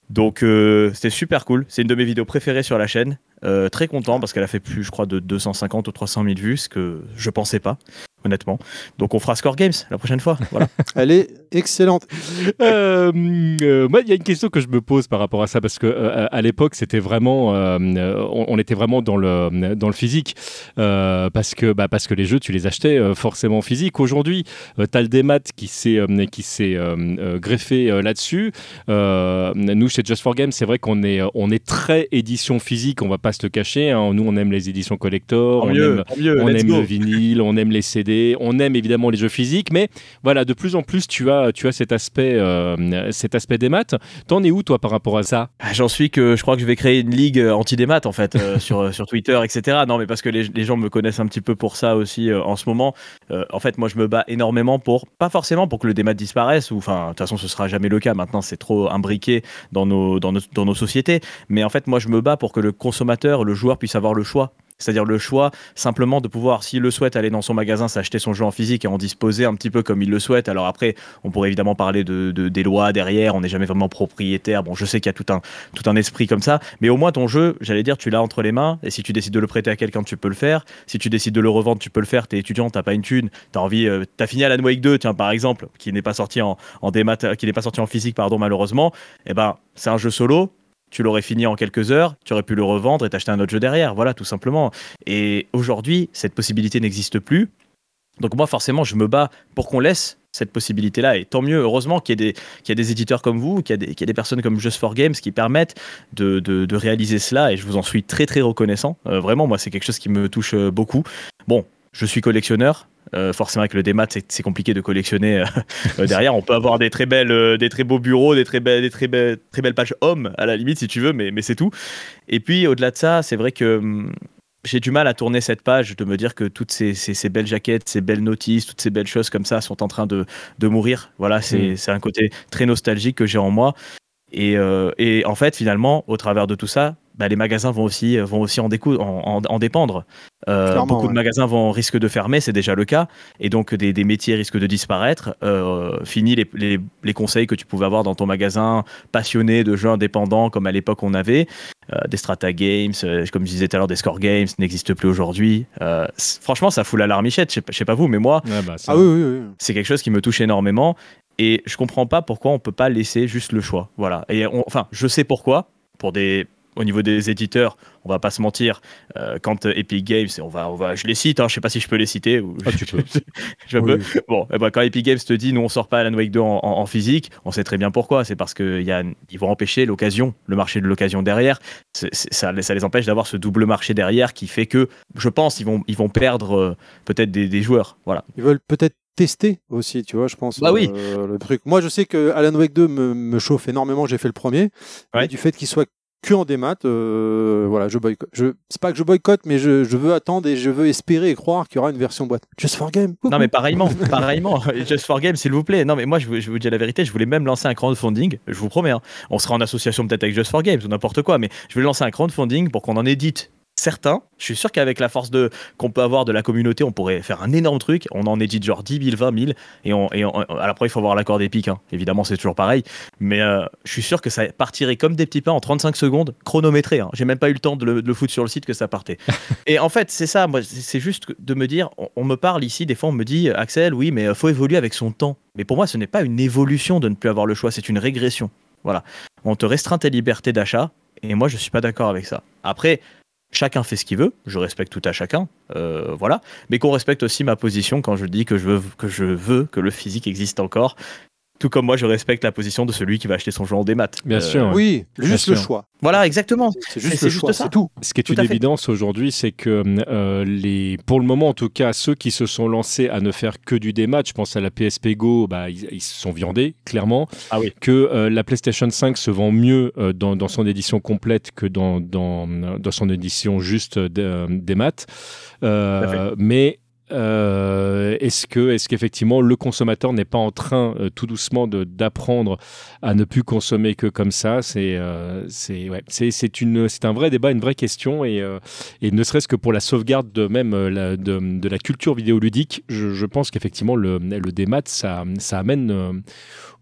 C: Donc euh, c'était super cool. C'est une de mes vidéos préférées sur la chaîne. Euh, très content parce qu'elle a fait plus, je crois, de 250 ou 300 000 vues, ce que je pensais pas honnêtement. Donc on fera Score Games la prochaine fois. Voilà. (laughs)
A: Elle est excellente.
B: Euh, euh, moi, il y a une question que je me pose par rapport à ça parce que euh, à l'époque, c'était vraiment, on, était vraiment dans le dans le physique parce que bah, parce que les jeux, tu les achetais forcément physique. Aujourd'hui, tu as le démat qui s'est qui s'est greffé là-dessus. nous, chez Just for Games, c'est vrai qu'on est on est très édition physique. On va pas se le cacher. Hein. Nous, on aime les éditions collector, on aime, on aime le vinyle, on aime les CD on aime évidemment les jeux physiques, mais voilà, de plus en plus, tu as, tu as cet aspect, euh, cet aspect des maths. T'en es où toi par rapport à ça?
C: Ah, J'en suis que je crois que je vais créer une ligue euh, anti des maths en fait euh, sur sur Twitter, etc. Non, mais parce que les, gens me connaissent un petit peu pour ça aussi en ce moment. en fait, moi, je me bats énormément pour, pas forcément pour que le démat disparaisse, ou enfin, de toute façon, ce sera jamais le cas. Maintenant, c'est trop imbriqué dans nos, dans nos dans nos sociétés. Mais en fait, moi, je me bats pour que le consommateur, le joueur puisse avoir le choix c'est-à-dire le choix simplement de pouvoir, s'il le souhaite, aller dans son magasin, s'acheter son jeu en physique et en disposer un petit peu comme il le souhaite. Alors après, on pourrait évidemment parler de, des lois derrière, on n'est jamais vraiment propriétaire. Bon, je sais qu'il y a tout un, esprit comme ça, mais au moins ton jeu, j'allais dire, tu l'as entre les mains, et si tu décides de le prêter à quelqu'un, tu peux le faire. Si tu décides de le revendre, tu peux le faire. T'es étudiant, t'as pas une thune, t'as envie, euh, t'as fini à la Wake 2, tiens, par exemple, qui n'est pas sorti en, en démat, qui n'est pas sorti en physique, pardon, malheureusement. Eh ben, c'est un jeu solo tu l'aurais fini en quelques heures, tu aurais pu le revendre et t'acheter un autre jeu derrière, voilà, tout simplement. Et aujourd'hui, cette possibilité n'existe plus. Donc moi, forcément, je me bats pour qu'on laisse cette possibilité-là. Et tant mieux, heureusement qu'il y, y, a des éditeurs comme vous, qu'il y, y, a des personnes comme Just for Games qui permettent de, de, de réaliser cela. Et je vous en suis très très reconnaissant. Euh, vraiment, moi, c'est quelque chose qui me touche euh, beaucoup. Bon, je suis collectionneur. Euh, forcément, avec le démat, c'est compliqué de collectionner (laughs) euh, derrière. On peut avoir des très belles, euh, des très beaux bureaux, des très belles, des très belles, très belles pages hommes à la limite, si tu veux, mais, mais c'est tout. Et puis, au-delà de ça, c'est vrai que hum, j'ai du mal à tourner cette page, de me dire que toutes ces, ces, ces, belles jaquettes, ces belles notices, toutes ces belles choses comme ça sont en train de, de mourir. Voilà, c'est mmh. un côté très nostalgique que j'ai en moi. Et, euh, et, en fait, finalement, au travers de tout ça, bah, les magasins vont aussi, vont aussi en, en, en, en dépendre. Euh, beaucoup ouais. de magasins vont risquent de fermer, c'est déjà le cas, et donc des, des métiers risquent de disparaître. Euh, fini les, les, les, conseils que tu pouvais avoir dans ton magasin passionné de jeux indépendants comme à l'époque on avait. Euh, des Strata Games, euh, comme je disais tout à l'heure, des Score Games n'existent plus aujourd'hui. Euh, franchement, ça fout l'alarmichette. Je sais, je sais pas vous, mais moi,
A: ouais, bah, ah, oui, oui, oui.
C: c'est quelque chose qui me touche énormément. Et je comprends pas pourquoi on peut pas laisser juste le choix. Voilà. Et on, enfin, je sais pourquoi. Pour des au niveau des éditeurs, on va pas se mentir, euh, quand Epic Games, on va, on va, je les cite, hein, je sais pas si je peux les citer. Ou
A: ah, tu peux. (laughs)
C: je oui. Bon, eh ben, quand Epic Games te dit, nous on sort pas Alan Wake 2 en, en, en physique, on sait très bien pourquoi. C'est parce qu'ils vont empêcher l'occasion, le marché de l'occasion derrière. C est, c est, ça, ça, les empêche d'avoir ce double marché derrière qui fait que, je pense, ils vont, ils vont perdre euh, peut-être des, des joueurs. Voilà.
A: Ils veulent peut-être tester aussi, tu vois, je pense.
C: Bah oui.
A: Euh, le truc. Moi, je sais que Alan Wake 2 me, me chauffe énormément. J'ai fait le premier.
C: Ouais.
A: du fait qu'il soit que en démat, euh, voilà, je boycotte. Je, c'est pas que je boycotte, mais je, je, veux attendre et je veux espérer et croire qu'il y aura une version boîte. Just for Game.
C: Non, mais pareillement, (laughs) pareillement. Just for Game, s'il vous plaît. Non, mais moi, je, vous, je vous dis la vérité, je voulais même lancer un crowdfunding. Je vous promets, hein. on sera en association peut-être avec Just for Games ou n'importe quoi, mais je vais lancer un crowdfunding pour qu'on en édite certains. Je suis sûr qu'avec la force de qu'on peut avoir de la communauté, on pourrait faire un énorme truc. On en édite genre 10 000, 20 000. Et, on, et on, après, il faut avoir l'accord d'Epic. Hein. Évidemment, c'est toujours pareil. Mais euh, je suis sûr que ça partirait comme des petits pains en 35 secondes, chronométré. Hein. J'ai même pas eu le temps de le, de le, foutre sur le site que ça partait. (laughs) et en fait, c'est ça. Moi, c'est juste de me dire, on, on, me parle ici, des fois, on me dit, Axel, oui, mais faut évoluer avec son temps. Mais pour moi, ce n'est pas une évolution de ne plus avoir le choix, c'est une régression. Voilà. On te restreint tes libertés d'achat. Et moi, je suis pas d'accord avec ça. Après, chacun fait ce qu'il veut, je respecte tout à chacun, euh, voilà, mais qu'on respecte aussi ma position quand je dis que je veux que, je veux que le physique existe encore. Tout comme moi, je respecte la position de celui qui va acheter son jeu en démat.
A: Bien euh, sûr. Oui, juste le choix.
C: Voilà, exactement.
A: C'est juste, le choix, c'est tout.
B: Ce qui est tout une évidence aujourd'hui, c'est que euh, les, pour le moment, en tout cas, ceux qui se sont lancés à ne faire que du démat, je pense à la PSP Go, bah, ils, ils se sont viandés, clairement.
C: Ah oui.
B: Que euh, la PlayStation 5 se vend mieux euh, dans, dans, son édition complète que dans, dans, dans son édition juste démat. mais euh, est-ce que, est-ce qu'effectivement le consommateur n'est pas en train euh, tout doucement d'apprendre à ne plus consommer que comme ça? C'est, euh, c'est, ouais, c'est, c'est une, c'est un vrai débat, une vraie question, et, et ne serait-ce que pour la sauvegarde de même la, de, de, la culture vidéoludique, je, je pense qu'effectivement le, le démat ça, ça amène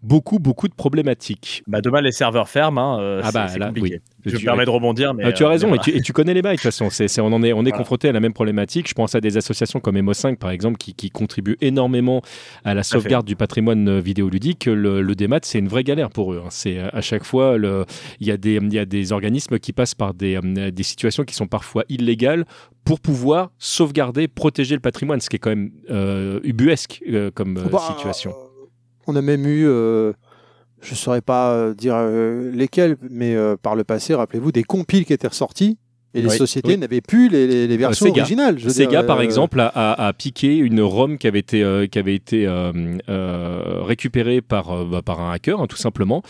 B: beaucoup, beaucoup de problématiques.
C: Bah demain, les serveurs ferment. Hein,
B: ah bah là, oui.
C: Je me permets de rebondir, mais.
B: Ah, tu as raison, euh, et, tu, et, tu, connais les bails, de toute façon. C'est, on, en est, on est voilà. confronté à la même problématique. Je pense à des associations comme Emo5, par exemple, qui, qui contribuent énormément à la sauvegarde du patrimoine euh, vidéoludique. Le, le démat, c'est une vraie galère pour eux. Hein. C'est à chaque fois, il y, a des, y a des organismes qui passent par des, des situations qui sont parfois illégales pour pouvoir sauvegarder, protéger le patrimoine, ce qui est quand même euh, ubuesque euh, comme bah, situation.
A: On a même eu, euh, je saurais pas euh, dire euh, lesquels, mais euh, par le passé, rappelez-vous, des compiles qui étaient ressortis et les oui, sociétés oui. n'avaient plus les, les, les versions
B: Sega.
A: originales.
B: Je Sega, dire, par euh... exemple, a, a, a, piqué une ROM qui avait été, euh, qui avait été euh, euh récupérée par, bah, par un hacker, hein, tout simplement.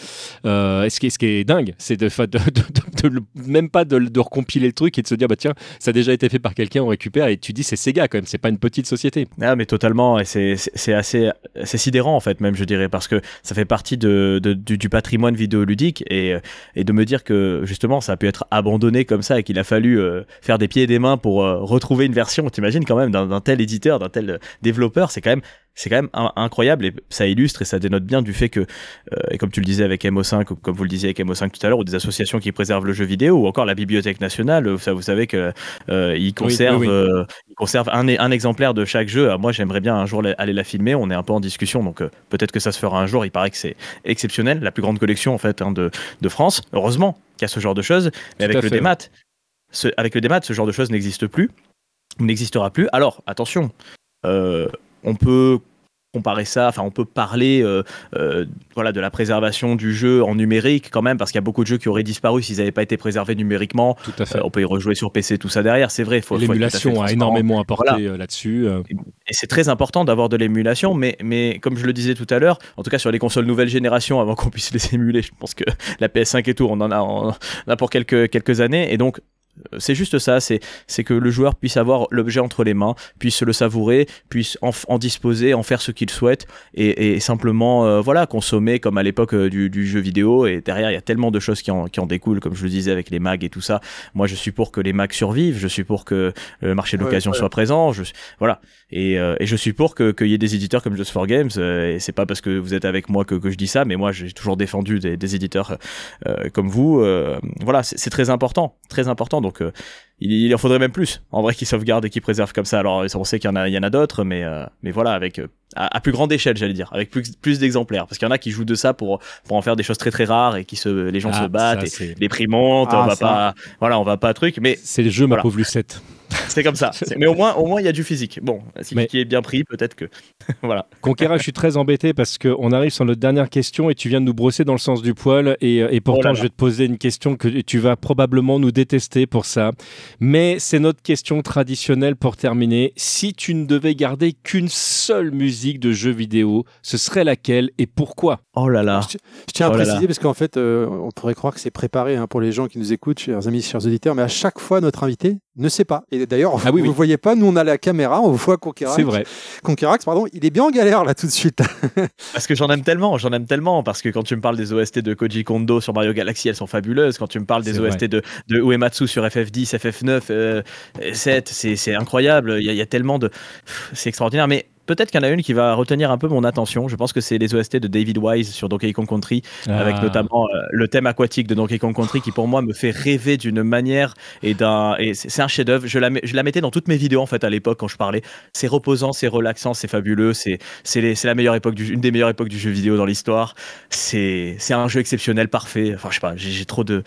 B: Euh, ce, qui est, ce qui est dingue, c'est de, de, de, de, même pas de, recompiler le truc et de se dire, bah tiens, ça a déjà été fait par quelqu'un, on récupère, et tu dis, c'est Sega quand même, c'est pas une petite société.
C: Ah, mais totalement, et c'est assez, c'est sidérant en fait, même, je dirais, parce que ça fait partie de, du, du, patrimoine vidéoludique, et, et de me dire que justement, ça a pu être abandonné comme ça et qu'il a fallu fallu euh, faire des pieds et des mains pour euh, retrouver une version. T'imagines quand même d'un tel éditeur, d'un tel développeur, c'est quand même c'est quand même incroyable et ça illustre et ça dénote bien du fait que, euh, et comme tu le disais avec MO5, ou comme vous le disiez avec MO5 tout à l'heure, ou des associations qui préservent le jeu vidéo, ou encore la Bibliothèque nationale, ça, vous savez que euh, ils conservent, oui, oui, oui. Euh, ils conservent un, un, exemplaire de chaque jeu. Alors moi, j'aimerais bien un jour aller la filmer. On est un peu en discussion, donc euh, peut-être que ça se fera un jour. Il paraît que c'est exceptionnel, la plus grande collection en fait hein, de, de France. Heureusement qu'il y a ce genre de choses, mais tout avec le démat, ce, avec le démat, ce genre de choses n'existe plus, n'existera plus. Alors attention. Euh, on peut comparer ça, enfin on peut parler euh, euh, voilà, de la préservation du jeu en numérique quand même, parce qu'il y a beaucoup de jeux qui auraient disparu s'ils n'avaient pas été préservés numériquement.
B: Tout à fait.
C: Euh, on peut y rejouer sur PC, tout ça derrière, c'est vrai.
B: L'émulation a énormément apporté là-dessus.
C: Et c'est très important d'avoir de l'émulation, mais, mais comme je le disais tout à l'heure, en tout cas sur les consoles nouvelle génération, avant qu'on puisse les (laughs) émuler, je pense que la PS5 et tout, on en a, on en a pour quelques, quelques années, et donc c'est juste ça, c'est que le joueur puisse avoir l'objet entre les mains, puisse le savourer, puisse en, disposer, en faire ce qu'il souhaite et, simplement euh, voilà consommer comme à l'époque euh, du, jeu vidéo. Et derrière, il y a tellement de choses qui en, qui en, découlent, comme je le disais avec les mags et tout ça. Moi, je suis pour que les mags survivent, je suis pour que le marché de l'occasion soit présent. Je, voilà. Et, et je suis pour qu'il y ait des éditeurs comme Just for Games. et c'est pas parce que vous êtes avec moi que, que je dis ça, mais moi, j'ai toujours défendu des, des éditeurs comme vous. voilà, c'est très important, très important. Donc euh, il, en faudrait même plus, en vrai, qu'ils sauvegardent et qu'ils préservent comme ça. Alors on sait qu'il y en a, il y en a d'autres, mais, euh, mais voilà, avec euh, à, plus grande échelle, j'allais dire, avec plus, plus d'exemplaires. Parce qu'il y en a qui jouent de ça pour, pour en faire des choses très très rares et qui se, les gens se ah, battent, et les prix montent, on ah, va pas, voilà, on va pas truc, mais
B: c'est le jeu, ma pauvre Lucette. (laughs)
C: C'est comme ça. (laughs) Mais au moins, au moins, il y a du physique. Bon, si qui est bien pris, peut-être que. (laughs) voilà.
B: Conquera, je suis très embêté parce qu'on arrive sur notre dernière question et tu viens de nous brosser dans le sens du poil. Et, et pourtant, oh je vais te poser une question que tu vas probablement nous détester pour ça. Mais c'est notre question traditionnelle pour terminer. Si tu ne devais garder qu'une seule musique de jeu vidéo, ce serait laquelle et pourquoi?
C: Oh là là.
A: Je, tiens à oh préciser parce qu'en fait, euh, on pourrait croire que c'est préparé hein, pour les gens qui nous écoutent, chers amis, chers auditeurs, mais à chaque fois, notre invité ne sait pas. Et d'ailleurs, ah vous ne voyez pas, nous on a la caméra, on voit Conquerax.
B: C'est vrai.
A: Conquerax, pardon, il est bien en galère là tout de suite. (laughs)
C: parce que j'en aime tellement, j'en aime tellement. Parce que quand tu me parles des OST de Koji Kondo sur Mario Galaxy, elles sont fabuleuses. Quand tu me parles des OST de, de, Uematsu sur FF10, FF9, 7, c'est incroyable. Il y, y, a tellement de. C'est extraordinaire. Mais peut-être qu'il y en a une qui va retenir un peu mon attention. Je pense que c'est les OST de David Wise sur Donkey Kong Country, avec ah. notamment euh, le thème aquatique de Donkey Kong Country qui pour moi me fait rêver d'une manière et d'un. C'est un chef-d'œuvre. Je la, je la mettais dans toutes mes vidéos en fait à l'époque quand je parlais. C'est reposant, c'est relaxant, c'est fabuleux. C'est la meilleure époque du, une des meilleures époques du jeu vidéo dans l'histoire. C'est un jeu exceptionnel, parfait. Enfin, je sais pas, j'ai trop de.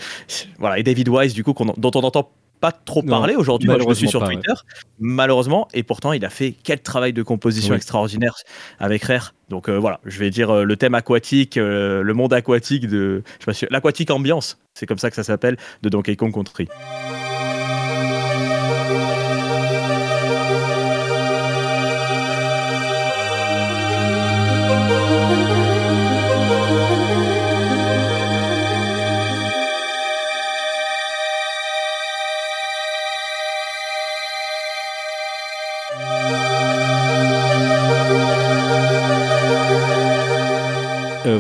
C: Voilà. Et David Wise, du coup, dont on entend pas trop parlé aujourd'hui. je suis sur Twitter, malheureusement, et pourtant il a fait quel travail de composition extraordinaire avec Rare. Donc euh, voilà, je vais dire euh, le thème aquatique, euh, le monde aquatique de, l'aquatique ambiance, c'est comme ça que ça s'appelle, de Donkey Kong Country.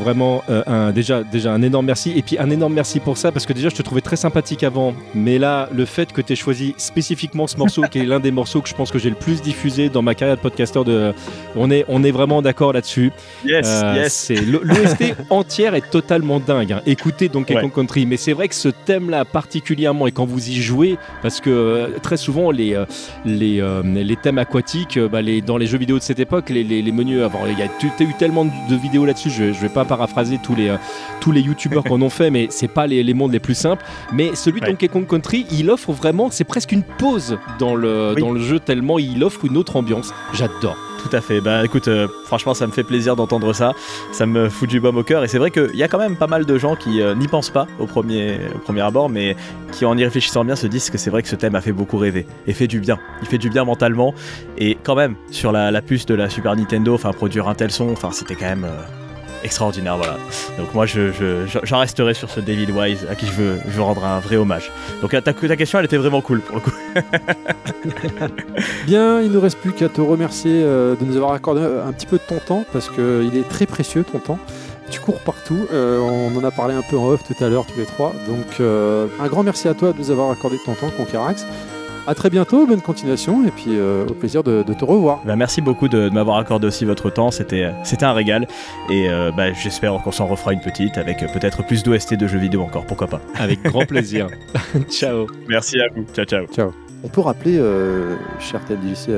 B: Vraiment euh, un, déjà, déjà un énorme merci. Et puis un énorme merci pour ça, parce que déjà, je te trouvais très sympathique avant. Mais là, le fait que tu aies choisi spécifiquement ce morceau, qui est l'un des morceaux que je pense que j'ai le plus diffusé dans ma carrière de podcaster, de... on, est, on est vraiment d'accord là-dessus.
C: Yes, euh, yes.
B: L'OST (laughs) entière est totalement dingue. Hein. Écoutez donc ouais. Country. Mais c'est vrai que ce thème-là, particulièrement, et quand vous y jouez, parce que euh, très souvent, les, les, les thèmes aquatiques, bah, les, dans les jeux vidéo de cette époque, les, les, menus, avant, il y a eu tellement de vidéos là-dessus, je, je vais pas paraphraser tous les, euh, tous les youtubeurs (laughs) qu'on ont fait, mais c'est pas les, les, mondes les plus simples. Mais celui de Donkey Kong Country, il offre vraiment, c'est presque une pause dans le, dans le jeu, tellement il offre une autre ambiance. J'adore.
C: Tout à fait. Bah écoute, euh, franchement, ça me fait plaisir d'entendre ça. Ça me fout du baume au cœur. Et c'est vrai qu'il y a quand même pas mal de gens qui euh, n'y pensent pas au premier, au premier abord, mais qui en y réfléchissant bien se disent que c'est vrai que ce thème a fait beaucoup rêver et fait du bien. Il fait du bien mentalement. Et quand même, sur la, la puce de la Super Nintendo, enfin produire un tel son, enfin c'était quand même extraordinaire, voilà. Donc moi, j'en je, resterai sur ce David Wise à qui je veux, je veux rendre un vrai hommage. Donc ta, ta question, elle était vraiment cool pour le coup. (laughs)
A: Bien, il ne nous reste plus qu'à te remercier euh, de nous avoir accordé un petit peu de ton temps parce qu'il est très précieux ton temps. Tu cours partout, euh, on en a parlé un peu en off tout à l'heure tous les trois. Donc euh, un grand merci à toi de nous avoir accordé ton temps, Conquerax. À très bientôt, bonne continuation et puis euh, au plaisir de, te revoir.
C: Bah, merci beaucoup de, m'avoir accordé aussi votre temps, c'était c'était un régal et euh, bah, j'espère qu'on s'en refera une petite avec euh, peut-être plus d'OST de jeux vidéo encore, pourquoi pas.
B: Avec grand plaisir. (laughs) ciao.
C: Merci à vous. Ciao ciao.
A: Ciao. On peut rappeler, cher TLDC,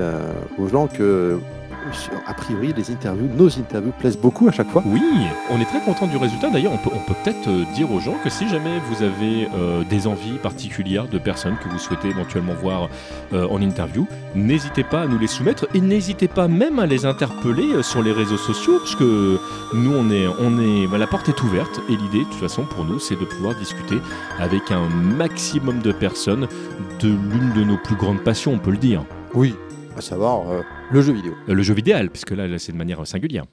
A: aux gens que a priori, les interviews, nos interviews plaisent beaucoup à chaque fois.
B: Oui, on est très content du résultat. D'ailleurs, on peut, on peut-être euh, dire aux gens que si jamais vous avez euh, des envies particulières de personnes que vous souhaitez éventuellement voir euh, en interview, n'hésitez pas à nous les soumettre et n'hésitez pas même à les interpeller sur les réseaux sociaux, parce que nous, on est, on est, bah, la porte est ouverte et l'idée, de toute façon, pour nous, c'est de pouvoir discuter avec un maximum de personnes de l'une de nos plus grandes passions, on peut le dire.
A: Oui, à savoir le jeu vidéo.
B: le jeu vidéo, puisque là, là c'est de manière singulière.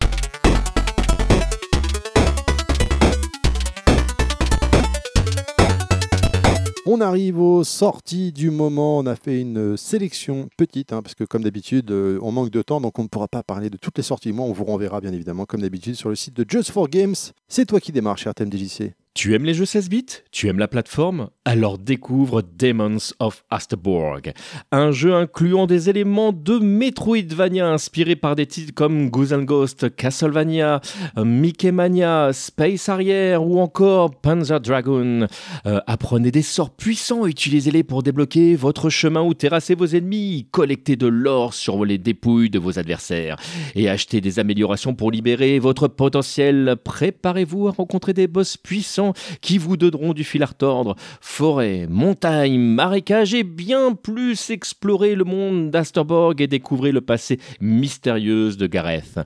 A: On arrive aux sorties du moment. On a fait une sélection petite, hein, parce que comme d'habitude, euh, on manque de temps, donc on ne pourra pas parler de toutes les sorties du mois. On vous renverra bien évidemment, comme d'habitude, sur le site de Just for Games. C'est toi qui démarres, cher TMDJC.
B: Tu aimes les jeux 16 bits? Tu aimes la plateforme? Alors découvre Demons of Asterborg, un jeu incluant des éléments de Metroidvania inspirés par des titres comme Goose Ghost, Castlevania, Mickey Mania, Space Harrier ou encore Panzer Dragon. Euh, apprenez des sorts puissants, utilisez-les pour débloquer votre chemin ou terrasser vos ennemis, collectez de l'or sur les dépouilles de vos adversaires et achetez des améliorations pour libérer votre potentiel. Préparez-vous à rencontrer des boss puissants qui vous donneront du fil à retordre. Forêt, montagne, marécage et bien plus explorer le monde d'Asterborg et découvrir le passé mystérieux de Gareth.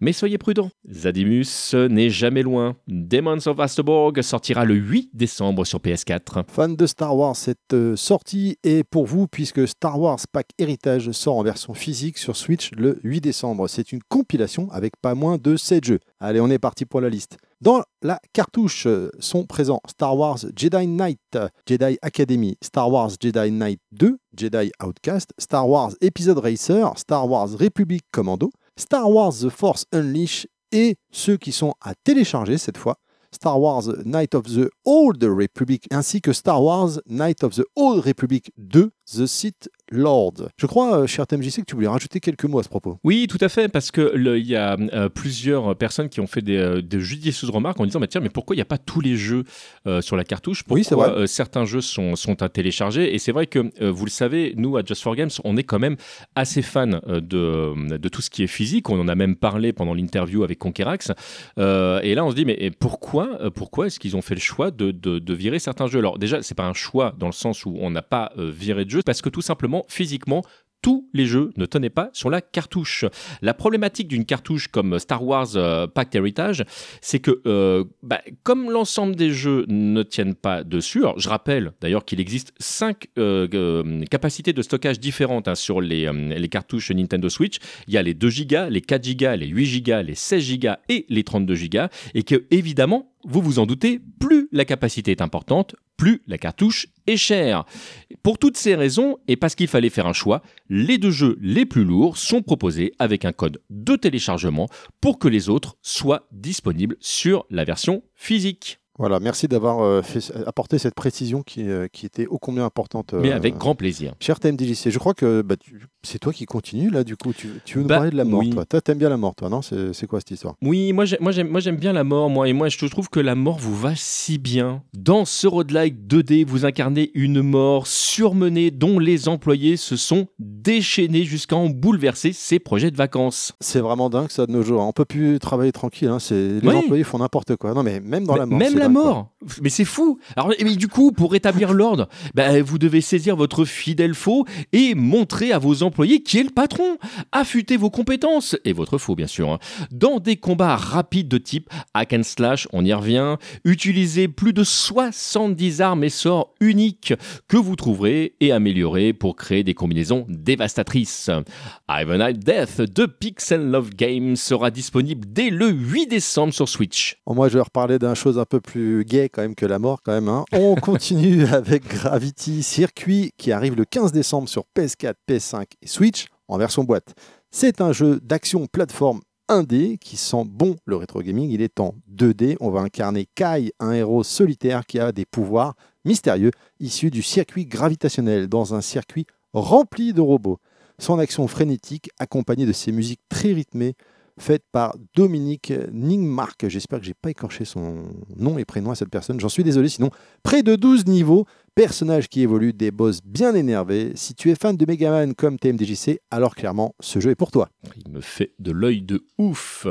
B: Mais soyez prudents, Zadimus n'est jamais loin. Demons of Asterborg sortira le 8 décembre sur PS4.
A: Fan de Star Wars, cette euh, sortie est pour vous puisque Star Wars Pack Héritage sort en version physique sur Switch le 8 décembre. C'est une compilation avec pas moins de 7 jeux. Allez, on est parti pour la liste. Dans la cartouche euh, sont présents Star Wars Jedi Knight, Jedi Academy, Star Wars Jedi Knight 2, Jedi Outcast, Star Wars Episode Racer, Star Wars Republic Commando, Star Wars The Force Unleashed et ceux qui sont à télécharger cette fois, Star Wars Night of the Old Republic ainsi que Star Wars Night of the Old Republic 2 The Sith Lord. Je crois, euh, cher TMJC, que tu voulais rajouter quelques mots à ce propos.
B: Oui, tout à fait, parce qu'il y a euh, plusieurs personnes qui ont fait des, euh, judicieuses remarques en disant bah, tiens, mais pourquoi il n'y a pas tous les jeux sur la cartouche? Pourquoi
A: oui, c'est vrai.
B: certains jeux sont, sont à télécharger? Et c'est vrai que, vous le savez, nous, à Just for Games, on est quand même assez fans de, de tout ce qui est physique. On en a même parlé pendant l'interview avec Conquerax. et là, on se dit mais pourquoi, pourquoi est-ce qu'ils ont fait le choix de, de, de, virer certains jeux? Alors, déjà, c'est pas un choix dans le sens où on n'a pas viré de parce que tout simplement, physiquement, tous les jeux ne tenaient pas sur la cartouche. La problématique d'une cartouche comme Star Wars euh, Pact Heritage, c'est que euh, bah, comme l'ensemble des jeux ne tiennent pas dessus, je rappelle d'ailleurs qu'il existe cinq euh, capacités de stockage différentes hein, sur les, les, cartouches Nintendo Switch. Il y a les 2 Go, les 4 Go, les 8 Go, les 16 Go et les 32 Go, et que évidemment, vous vous en doutez, plus la capacité est importante, plus la cartouche est chère. Pour toutes ces raisons, et parce qu'il fallait faire un choix, les deux jeux les plus lourds sont proposés avec un code de téléchargement pour que les autres soient disponibles sur la version physique.
A: Voilà, merci d'avoir euh, apporté cette précision qui, euh, qui, était ô combien importante.
B: Mais avec euh, grand plaisir.
A: Cher TMDJC, je crois que bah, c'est toi qui continue là, du coup. Tu, tu veux nous bah, parler de la mort, toi? Toi, t'aimes bien la mort, toi, non? C'est quoi cette histoire?
B: Oui, moi j'aime bien la mort, moi. Et moi, je trouve que la mort vous va si bien. Dans ce roguelike 2D, vous incarnez une mort surmenée dont les employés se sont déchaînés jusqu'à en bouleverser ses projets de vacances.
A: C'est vraiment dingue ça de nos jours. On peut plus travailler tranquille. Hein. Les employés font n'importe quoi. Non, mais même dans la mort.
B: Même la mort. Mais c'est fou. Alors, mais du coup, pour rétablir l'ordre, bah, vous devez saisir votre fidèle faux et montrer à vos employés qui est le patron. Affûtez vos compétences et votre faux, bien sûr. Hein. Dans des combats rapides de type hack and slash, on y revient. Utilisez plus de 70 armes et sorts uniques que vous trouverez et améliorez pour créer des combinaisons dévastatrices. Ivanite Death de Pixel Love Games sera disponible dès le 8 décembre sur Switch.
A: moi, je vais reparler d'un chose un peu plus gay quand même que la mort quand même. Hein. On (laughs) continue avec Gravity Circuit qui arrive le 15 décembre sur PS4, PS5 et Switch en version boîte. C'est un jeu d'action plateforme 1D qui sent bon le rétro gaming. Il est en 2D. On va incarner Kai, un héros solitaire qui a des pouvoirs mystérieux issus du circuit gravitationnel dans un circuit rempli de robots. Son action frénétique, accompagnée de ses musiques très rythmées, faite par Dominique Ningmark. J'espère que j'ai pas écorché son nom et prénom à cette personne. J'en suis désolé, sinon près de 12 niveaux personnages qui évoluent, des boss bien énervés. Si tu es fan de Megaman comme TMDJC, alors clairement, ce jeu est pour toi.
B: Il me fait de l'œil de ouf.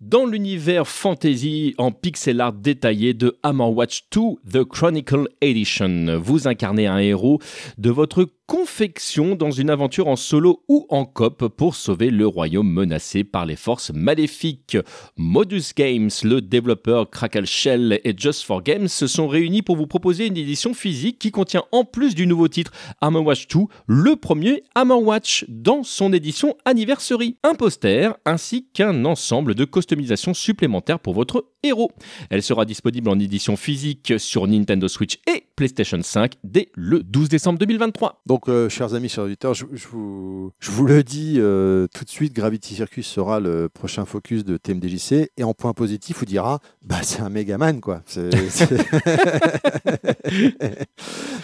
B: Dans l'univers fantasy en pixel art détaillé de Hammer Watch 2 The Chronicle Edition, vous incarnez un héros de votre confection dans une aventure en solo ou en cop pour sauver le royaume menacé par les forces maléfiques. Modus Games, le développeur Crackle Shell et Just for Games se sont réunis pour vous proposer une édition physique contient en plus du nouveau titre Hammer Watch 2, le premier Hammer Watch dans son édition anniversary. Un poster ainsi qu'un ensemble de customisations supplémentaires pour votre héros. Elle sera disponible en édition physique sur Nintendo Switch et PlayStation 5 dès le 12 décembre 2023.
A: Donc, euh, chers amis, chers auditeurs, je, vous, le dis euh, tout de suite, Gravity Circus sera le prochain focus de TMDJC. Et en point positif, vous dira, bah, c'est un Megaman, quoi. (laughs)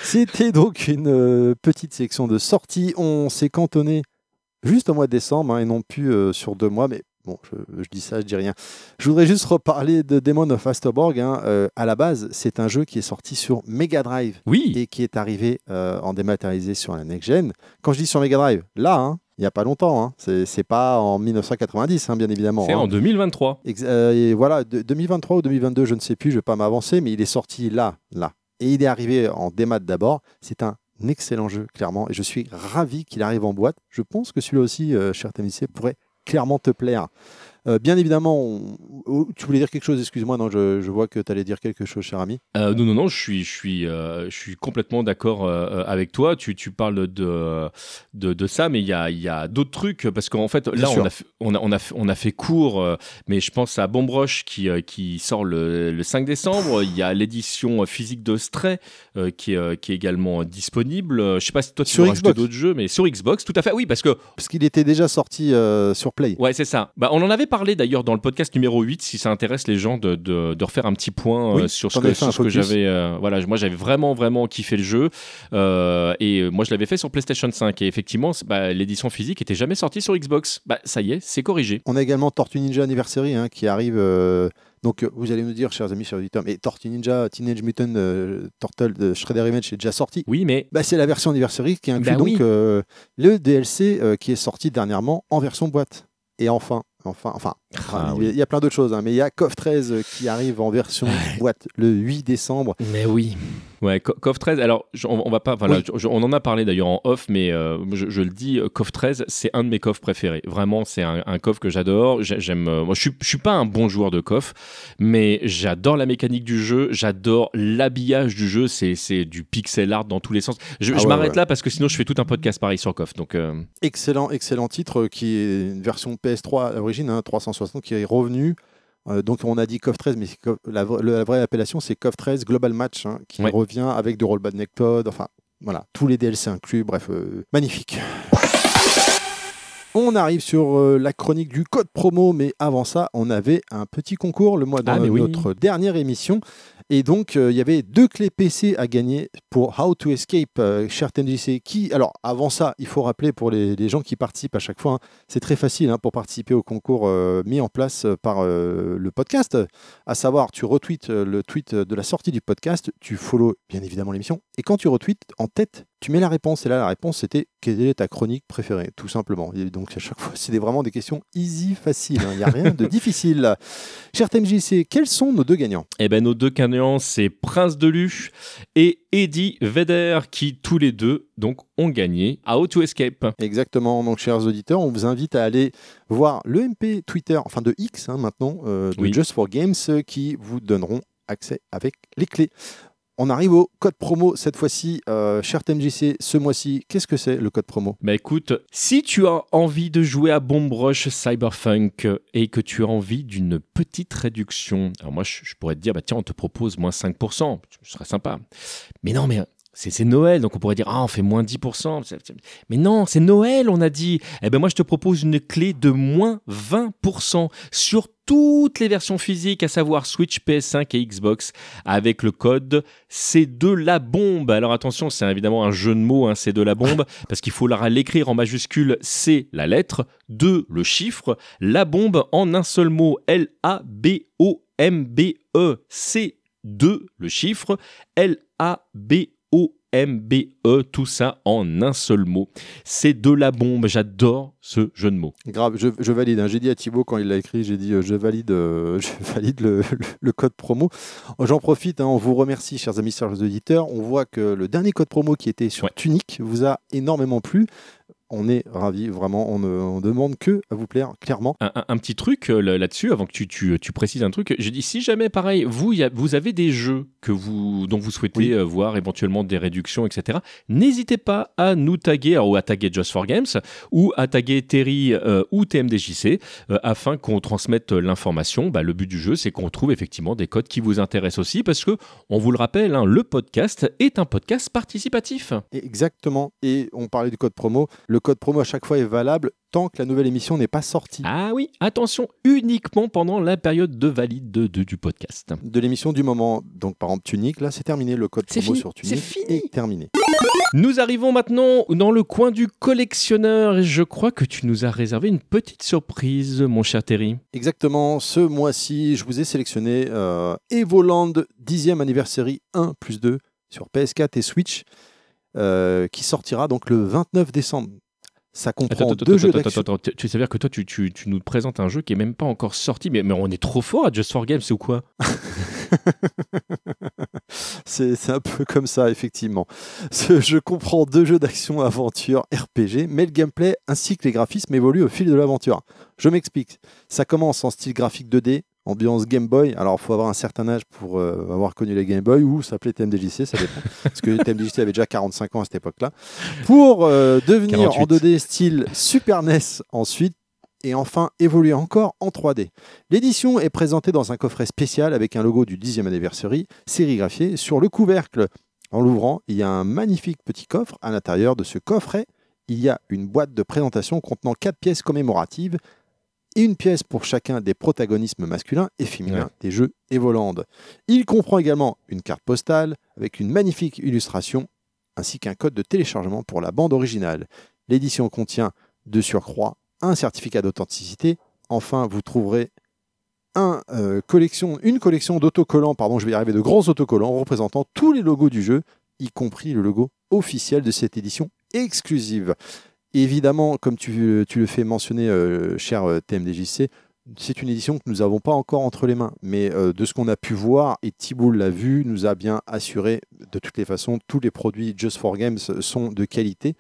A: C'était donc une euh, petite section de sortie. On s'est cantonné juste au mois de décembre hein, et non plus sur deux mois, mais bon, je, je dis ça, je dis rien. Je voudrais juste reparler de Demon of Asterborg. hein. Euh, à la base, c'est un jeu qui est sorti sur Mega Drive
B: Oui,
A: et qui est arrivé euh, en dématérialisé sur la Next Gen. Quand je dis sur Mega Drive, là, hein, il n'y a pas longtemps, hein. c'est pas en 1990, hein, bien évidemment.
B: c'est
A: hein.
B: en 2023.
A: Ex- euh, et voilà, de- 2023 ou 2022, je ne sais plus, je ne vais pas m'avancer, mais il est sorti là, là. Et il est arrivé en démat d'abord. C'est un excellent jeu, clairement, et je suis ravi qu'il arrive en boîte. Je pense que celui-là aussi, euh, cher TMC, pourrait clairement te plaire. Euh, bien évidemment, on- oh, tu voulais dire quelque chose, excuse-moi, non, je, je vois que tu allais dire quelque chose, cher ami.
B: Euh, non, non, non, je suis, je suis, euh, je suis complètement d'accord avec toi. Tu, tu parles de, de, de ça, mais il y a, y a d'autres trucs parce qu'en fait, là, on a, fait- on, a, on, a, fait- on a fait court, mais je pense à Bombrush qui, qui sort le, le 5 décembre. Il y a l'édition physique de Stray qui, est, qui est également disponible. Je sais pas si toi tu
A: Sur Xbox.
B: d'autres jeux, mais sur Xbox, tout à fait. Oui, parce que
A: Parce qu'il était déjà sorti sur Play.
B: Ouais, c'est ça. Bah, on en avait parlé d'ailleurs dans le podcast numéro 8, si ça intéresse les gens de, de, de refaire un petit point
A: Oui,
B: euh, sur ce que, sur ce j'avais. euh, voilà, moi j'avais vraiment, vraiment kiffé le jeu. Euh, et moi je l'avais fait sur PlayStation 5. Et effectivement, bah, l'édition physique était jamais sortie sur Xbox. Bah, ça y est, c'est corrigé.
A: On a également Tortue Ninja Anniversary hein, qui arrive. donc, vous allez nous dire, chers amis, chers auditeurs, mais Tortue Ninja Teenage Mutant euh, Turtle de Shredder Image est déjà sorti.
B: Oui, mais.
A: Bah, c'est la version Anniversary qui inclut
B: Bah
A: donc
B: oui.
A: euh, le DLC euh, qui est sorti dernièrement en version boîte. Et enfin, enfin, enfin,
B: Ah
A: il y a- il y a plein d'autres choses, hein, mais il y a KOF 13 euh, qui arrive en version boîte le 8 décembre.
B: Mais oui. Ouais, Co- KOF 13, alors je- on, on va pas, voilà,
A: Oui.
B: je- je- on en a parlé d'ailleurs en off, mais euh, je, je le dis, KOF 13, c'est un de mes KOF préférés. Vraiment, c'est un, un que j'adore. J'ai- J'aime, euh, moi, je suis, je suis pas un bon joueur de KOF, mais j'adore la mécanique du jeu, j'adore l'habillage du jeu, c'est, c'est du pixel art dans tous les sens. Je,
A: Ah
B: je
A: ouais,
B: m'arrête
A: ouais.
B: là parce que sinon je fais tout un podcast pareil sur KOF. Donc, euh,
A: Excellent, excellent titre qui est une version PS3 à l'origine, hein, 360, qui est revenu. Euh, donc on a dit KOF 13, mais la, vra- la vraie appellation c'est KOF 13 Global Match, hein, qui
B: Ouais.
A: revient avec du rollback Nectod, enfin voilà, tous les DLC inclus, bref, euh, magnifique. On arrive sur euh, la chronique du code promo, mais avant ça, on avait un petit concours le mois dans
B: Ah, mais oui.
A: notre dernière émission. Et donc, euh, il y avait deux clés PC à gagner pour How to Escape, euh, cher TNJC. Qui, alors, avant ça, il faut rappeler pour les, gens qui participent à chaque fois, hein, c'est très facile hein, pour participer au concours euh, mis en place par le podcast. À savoir, tu retweets le tweet de la sortie du podcast, tu follow bien évidemment l'émission, et quand tu retweets, en tête, tu mets la réponse. Et là, la réponse, c'était quelle est ta chronique préférée, tout simplement. Et donc, à chaque fois, (laughs) c'est vraiment des questions easy, faciles. hein. Il n'y a rien de (laughs) difficile. Cher TMJC, quels sont nos deux gagnants?
B: Eh ben, nos deux gagnants, c'est Prince de Lu et Eddie Vedder, qui tous les deux donc ont gagné à How to Escape.
A: Exactement, donc chers auditeurs, on vous invite à aller voir le MP Twitter, enfin de X hein, maintenant, euh, de
B: Oui.
A: Just for Games, qui vous donneront accès avec les clés. On arrive au code promo cette fois-ci, euh, cher TMJC, ce mois-ci, qu'est-ce que c'est le code promo?
B: Bah écoute, si tu as envie de jouer à Bomb Rush Cyberpunk et que tu as envie d'une petite réduction, alors moi je, pourrais te dire, bah tiens, on te propose moins 5%, ce serait sympa. Mais non, mais c'est Noël, donc on pourrait dire, ah, on fait moins 10%. C'est- c'est- Mais non, c'est Noël, on a dit. Eh ben moi, je te propose une clé de moins 20% sur toutes les versions physiques, à savoir Switch, PS5 et Xbox, avec le code c'est de la bombe. Alors attention, c'est évidemment un jeu de mots, hein, c'est de la bombe, (laughs) parce qu'il faut l'écrire en majuscule, c'est la lettre, 2 le chiffre, la bombe en un seul mot, L-A-B-O-M-B-E, c'est 2 le chiffre, L-A-B-O-M-B-E. M-B-E, tout ça en un seul mot. C'est de la bombe, j'adore ce jeu de mots.
A: Grave, je, valide. Hein. J'ai dit à Thibaut quand il l'a écrit, j'ai dit euh, je valide, euh, (laughs) je valide le, code promo. J'en profite, hein. on vous remercie, chers amis, chers auditeurs. On voit que le dernier code promo qui était sur Tunic vous a énormément plu on est ravis, vraiment, on ne demande que à vous plaire, clairement.
B: Un, petit truc euh, là-dessus, avant que tu, tu, précises un truc, je dis si jamais, pareil, vous, vous avez des jeux que vous, dont vous souhaitez euh, voir éventuellement des réductions, etc., n'hésitez pas à nous taguer, ou à taguer Just for Games, ou à taguer Terry euh, ou TMDJC, afin qu'on transmette l'information. Bah, le but du jeu, c'est qu'on trouve effectivement des codes qui vous intéressent aussi, parce que, on vous le rappelle, hein, le podcast est un podcast participatif.
A: Exactement, et on parlait du code promo. Le code promo à chaque fois est valable tant que la nouvelle émission n'est pas sortie.
B: Ah oui, attention, uniquement pendant la période de valide de, du podcast.
A: De l'émission du moment. Donc par exemple Tunic, là c'est terminé, le code promo sur Tunic
B: fini.
A: est terminé.
B: Nous arrivons maintenant dans le coin du collectionneur et je crois que tu nous as réservé une petite surprise, mon cher Terry.
A: Exactement, ce mois-ci, je vous ai sélectionné euh, Evoland 10e anniversary 1 plus 2 sur PS4 et Switch. Euh, qui sortira donc le 29 décembre. Ça comprend deux jeux d'action.
B: Tu sais dire que toi, tu, tu, tu, nous présentes un jeu qui est même pas encore sorti, mais, mais on est trop fort à Just for Games, c'est ou quoi? (laughs)
A: C'est un peu comme ça, effectivement. Ce jeu comprend deux jeux d'action aventure RPG, mais le gameplay ainsi que les graphismes évoluent au fil de l'aventure. Je m'explique. Ça commence en style graphique 2D, ambiance Game Boy. Alors, il faut avoir un certain âge pour euh, avoir connu les Game Boy ou s'appeler TMDJC, ça dépend. (laughs) parce que TMDJC avait déjà 45 ans à cette époque-là. Pour euh, devenir en 2D style Super NES ensuite, et enfin évoluer encore en 3D. L'édition est présentée dans un coffret spécial avec un logo du 10e anniversary sérigraphié sur le couvercle. En l'ouvrant, il y a un magnifique petit coffre. À l'intérieur de ce coffret, il y a une boîte de présentation contenant 4 pièces commémoratives et une pièce pour chacun des protagonismes masculins et féminins des jeux Evoland. Il comprend également une carte postale avec une magnifique illustration ainsi qu'un code de téléchargement pour la bande originale. L'édition contient de surcroît un certificat d'authenticité. Enfin, vous trouverez un, euh, collection, une collection d'autocollants, pardon, je vais y arriver, de grands autocollants représentant tous les logos du jeu, y compris le logo officiel de cette édition exclusive. Évidemment, comme tu, le fais mentionner, euh, cher euh, TMDJC, c'est une édition que nous n'avons pas encore entre les mains. Mais euh, de ce qu'on a pu voir, et Thibault l'a vu, nous a bien assuré, de toutes les façons, tous les produits Just for Games sont de qualité.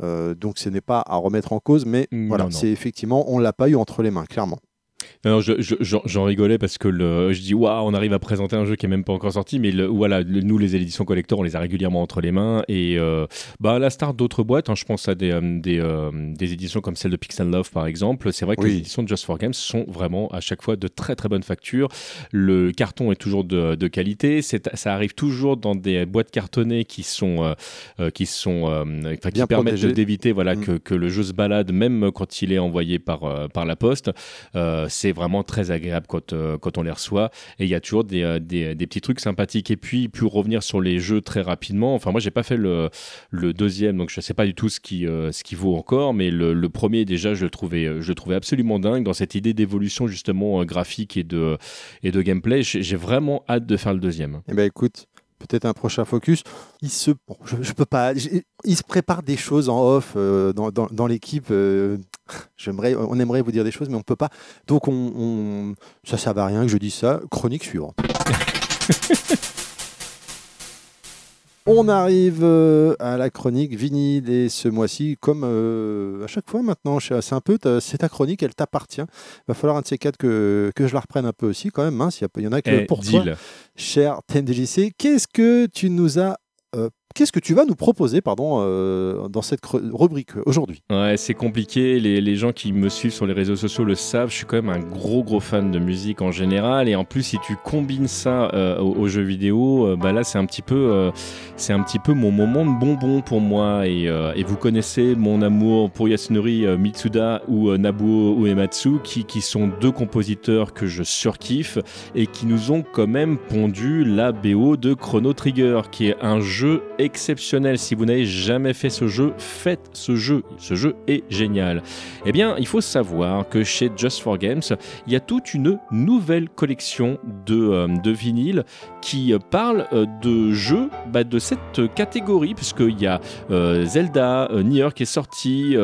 A: donc ce n'est pas à remettre en cause, mais voilà, c'est effectivement, on ne l'a pas eu entre les mains, clairement.
B: Non, j'en rigolais parce que le, je dis waouh, on arrive à présenter un jeu qui est même pas encore sorti, mais le, voilà, nous les éditions collector, on les a régulièrement entre les mains et euh, bah à la start d'autres boîtes, hein, je pense à des euh, des, euh, des, éditions comme celle de Pixel Love par exemple. C'est vrai que les éditions de Just for Games sont vraiment à chaque fois de très très bonnes factures. Le carton est toujours de, de qualité, ça arrive toujours dans des boîtes cartonnées qui sont qui sont qui permettent d'éviter voilà mm. que, que, le jeu se balade même quand il est envoyé par par la poste c'est vraiment très agréable quand, euh, quand on les reçoit. Et il y a toujours des, euh, des, des, petits trucs sympathiques. Et puis, pour revenir sur les jeux très rapidement, enfin, moi, j'ai pas fait le, le deuxième, donc je sais pas du tout ce qui, euh, ce qui vaut encore, mais le, le, premier, déjà, je le, trouvais, je le trouvais absolument dingue dans cette idée d'évolution, justement, graphique et de, et de gameplay. J'ai vraiment hâte de faire le deuxième.
A: Eh ben, écoute, peut-être un prochain focus. Il se, je, peux pas, il se prépare des choses en off dans, dans, l'équipe. J'aimerais, on aimerait vous dire des choses, mais on ne peut pas. Donc, on, ça, ça va rien que je dise ça. Chronique suivante. (laughs) on arrive euh, à la chronique vinyle et ce mois-ci, comme euh, à chaque fois maintenant, c'est un peu, c'est ta chronique, elle t'appartient. Il va falloir un de ces quatre que, que je la reprenne un peu aussi quand même. Hein, il y, en a que eh, pour toi, cher TNDJC. Qu'est-ce que tu nous as euh, Qu'est-ce que tu vas nous proposer pardon, euh, dans cette rubrique aujourd'hui?
B: Ouais, c'est compliqué. Les, gens qui me suivent sur les réseaux sociaux le savent. Je suis quand même un gros gros fan de musique en général. Et en plus, si tu combines ça euh, aux, jeux vidéo, euh, bah là, c'est un petit peu, un petit peu mon moment de bonbon pour moi. Et, et vous connaissez mon amour pour Yasunori Mitsuda ou Nabuo Uematsu, qui, qui sont deux compositeurs que je surkiffe et qui nous ont quand même pondu la BO de Chrono Trigger, qui est un jeu exceptionnel. Si vous n'avez jamais fait ce jeu, faites ce jeu. Ce jeu est génial. Eh bien, il faut savoir que chez Just for Games, il y a toute une nouvelle collection de, euh, vinyles qui parle euh, de jeux bah, de cette catégorie, puisqu'il y a euh, Zelda, Nier qui est sorti,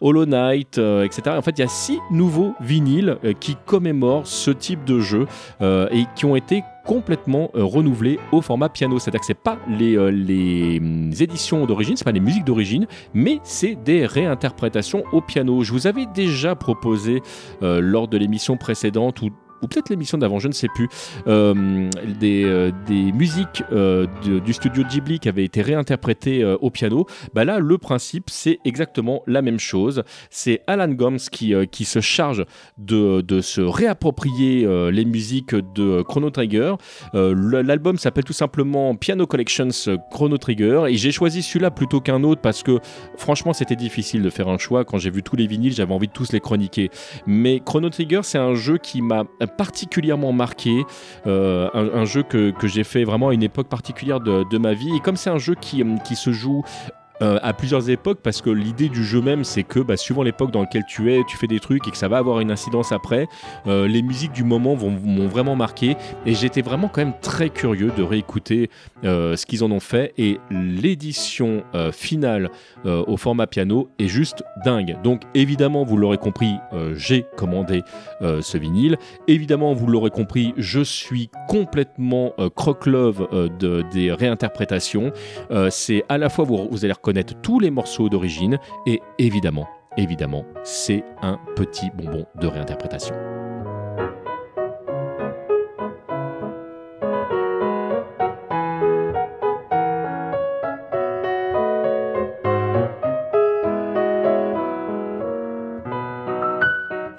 B: Hollow Knight, etc. En fait, il y a six nouveaux vinyles qui commémorent ce type de jeu et qui ont été complètement euh, renouvelé au format piano. C'est-à-dire pas les, euh, les éditions d'origine, c'est pas les musiques d'origine, mais c'est des réinterprétations au piano. Je vous avais déjà proposé euh, lors de l'émission précédente ou ou peut-être l'émission d'avant, je ne sais plus, euh, des, euh, des, musiques euh, du studio Ghibli qui avaient été réinterprétées au piano. Bah là, le principe, c'est exactement la même chose. C'est Alan Gomes qui, qui se charge de, de se réapproprier les musiques de Chrono Trigger. L'album s'appelle tout simplement Piano Collections Chrono Trigger et j'ai choisi celui-là plutôt qu'un autre parce que franchement, c'était difficile de faire un choix. Quand j'ai vu tous les vinyles, j'avais envie de tous les chroniquer. Mais Chrono Trigger, c'est un jeu qui m'a particulièrement marqué, euh, un, jeu que, j'ai fait vraiment à une époque particulière de, de ma vie. Et comme c'est un jeu qui, qui se joue euh, à plusieurs époques parce que l'idée du jeu même c'est que bah, suivant l'époque dans laquelle tu es, tu fais des trucs et que ça va avoir une incidence après. Euh, les musiques du moment m'ont vraiment marqué et j'étais vraiment quand même très curieux de réécouter euh, ce qu'ils en ont fait et l'édition finale au format piano est juste dingue. Donc évidemment vous l'aurez compris, j'ai commandé ce vinyle. Évidemment vous l'aurez compris, je suis complètement croque-love de, des réinterprétations. c'est à la fois vous, vous allez reconnaître tous les morceaux d'origine et évidemment, évidemment, c'est un petit bonbon de réinterprétation.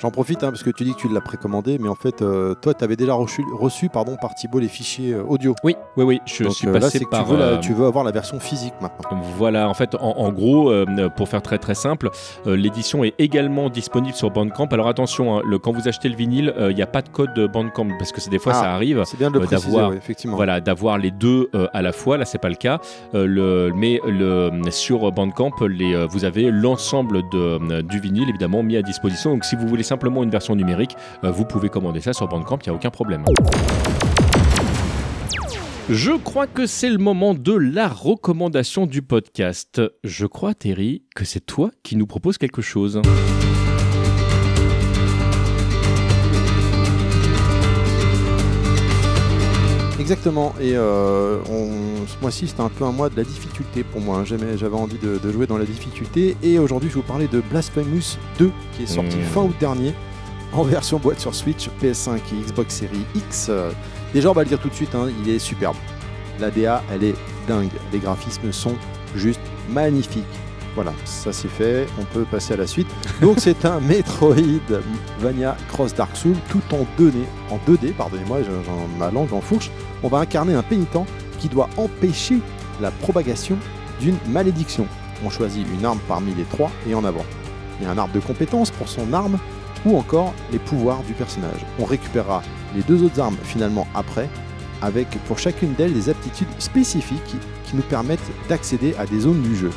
A: J'en profite hein, parce que tu dis que tu l'as précommandé, mais en fait, euh, toi, tu avais déjà reçu, reçu pardon, par Thibault les fichiers euh, audio.
B: Oui, oui, oui. Je suis euh, passé par.
A: Tu veux, tu veux, avoir la version physique maintenant.
B: Voilà, en fait, en, gros, pour faire très très simple, l'édition est également disponible sur Bandcamp. Alors attention, hein, le, quand vous achetez le vinyle, il n'y a pas de code Bandcamp parce que des fois ah, ça arrive.
A: C'est bien de d'avoir, effectivement.
B: Voilà, d'avoir les deux à la fois. Là, c'est pas le cas. le, mais le, sur Bandcamp, les, vous avez l'ensemble du vinyle évidemment mis à disposition. Donc si vous voulez simplement une version numérique, euh, vous pouvez commander ça sur Bandcamp, il n'y a aucun problème. Je crois que c'est le moment de la recommandation du podcast. Je crois, Terry, que c'est toi qui nous propose quelque chose.
A: Exactement, et euh, ce mois-ci c'était un peu un mois de la difficulté pour moi, hein. j'avais envie de, jouer dans la difficulté, et aujourd'hui je vais vous parler de Blasphemous 2 qui est sorti hmm. fin août dernier en version boîte sur Switch, PS5 et Xbox Series X. Déjà on va le dire tout de suite, hein, il est superbe. La DA elle est dingue, les graphismes sont juste magnifiques. Voilà, ça c'est fait, on peut passer à la suite. Donc c'est un Metroidvania Cross Dark Souls tout en 2D, en 2D, pardonnez-moi, ma langue en fourche. On va incarner un pénitent qui doit empêcher la propagation d'une malédiction. On choisit une arme parmi les trois et en avant. Il y a un arbre de compétences pour son arme ou encore les pouvoirs du personnage. On récupérera les deux autres armes finalement après, avec pour chacune d'elles des aptitudes spécifiques qui nous permettent d'accéder à des zones du jeu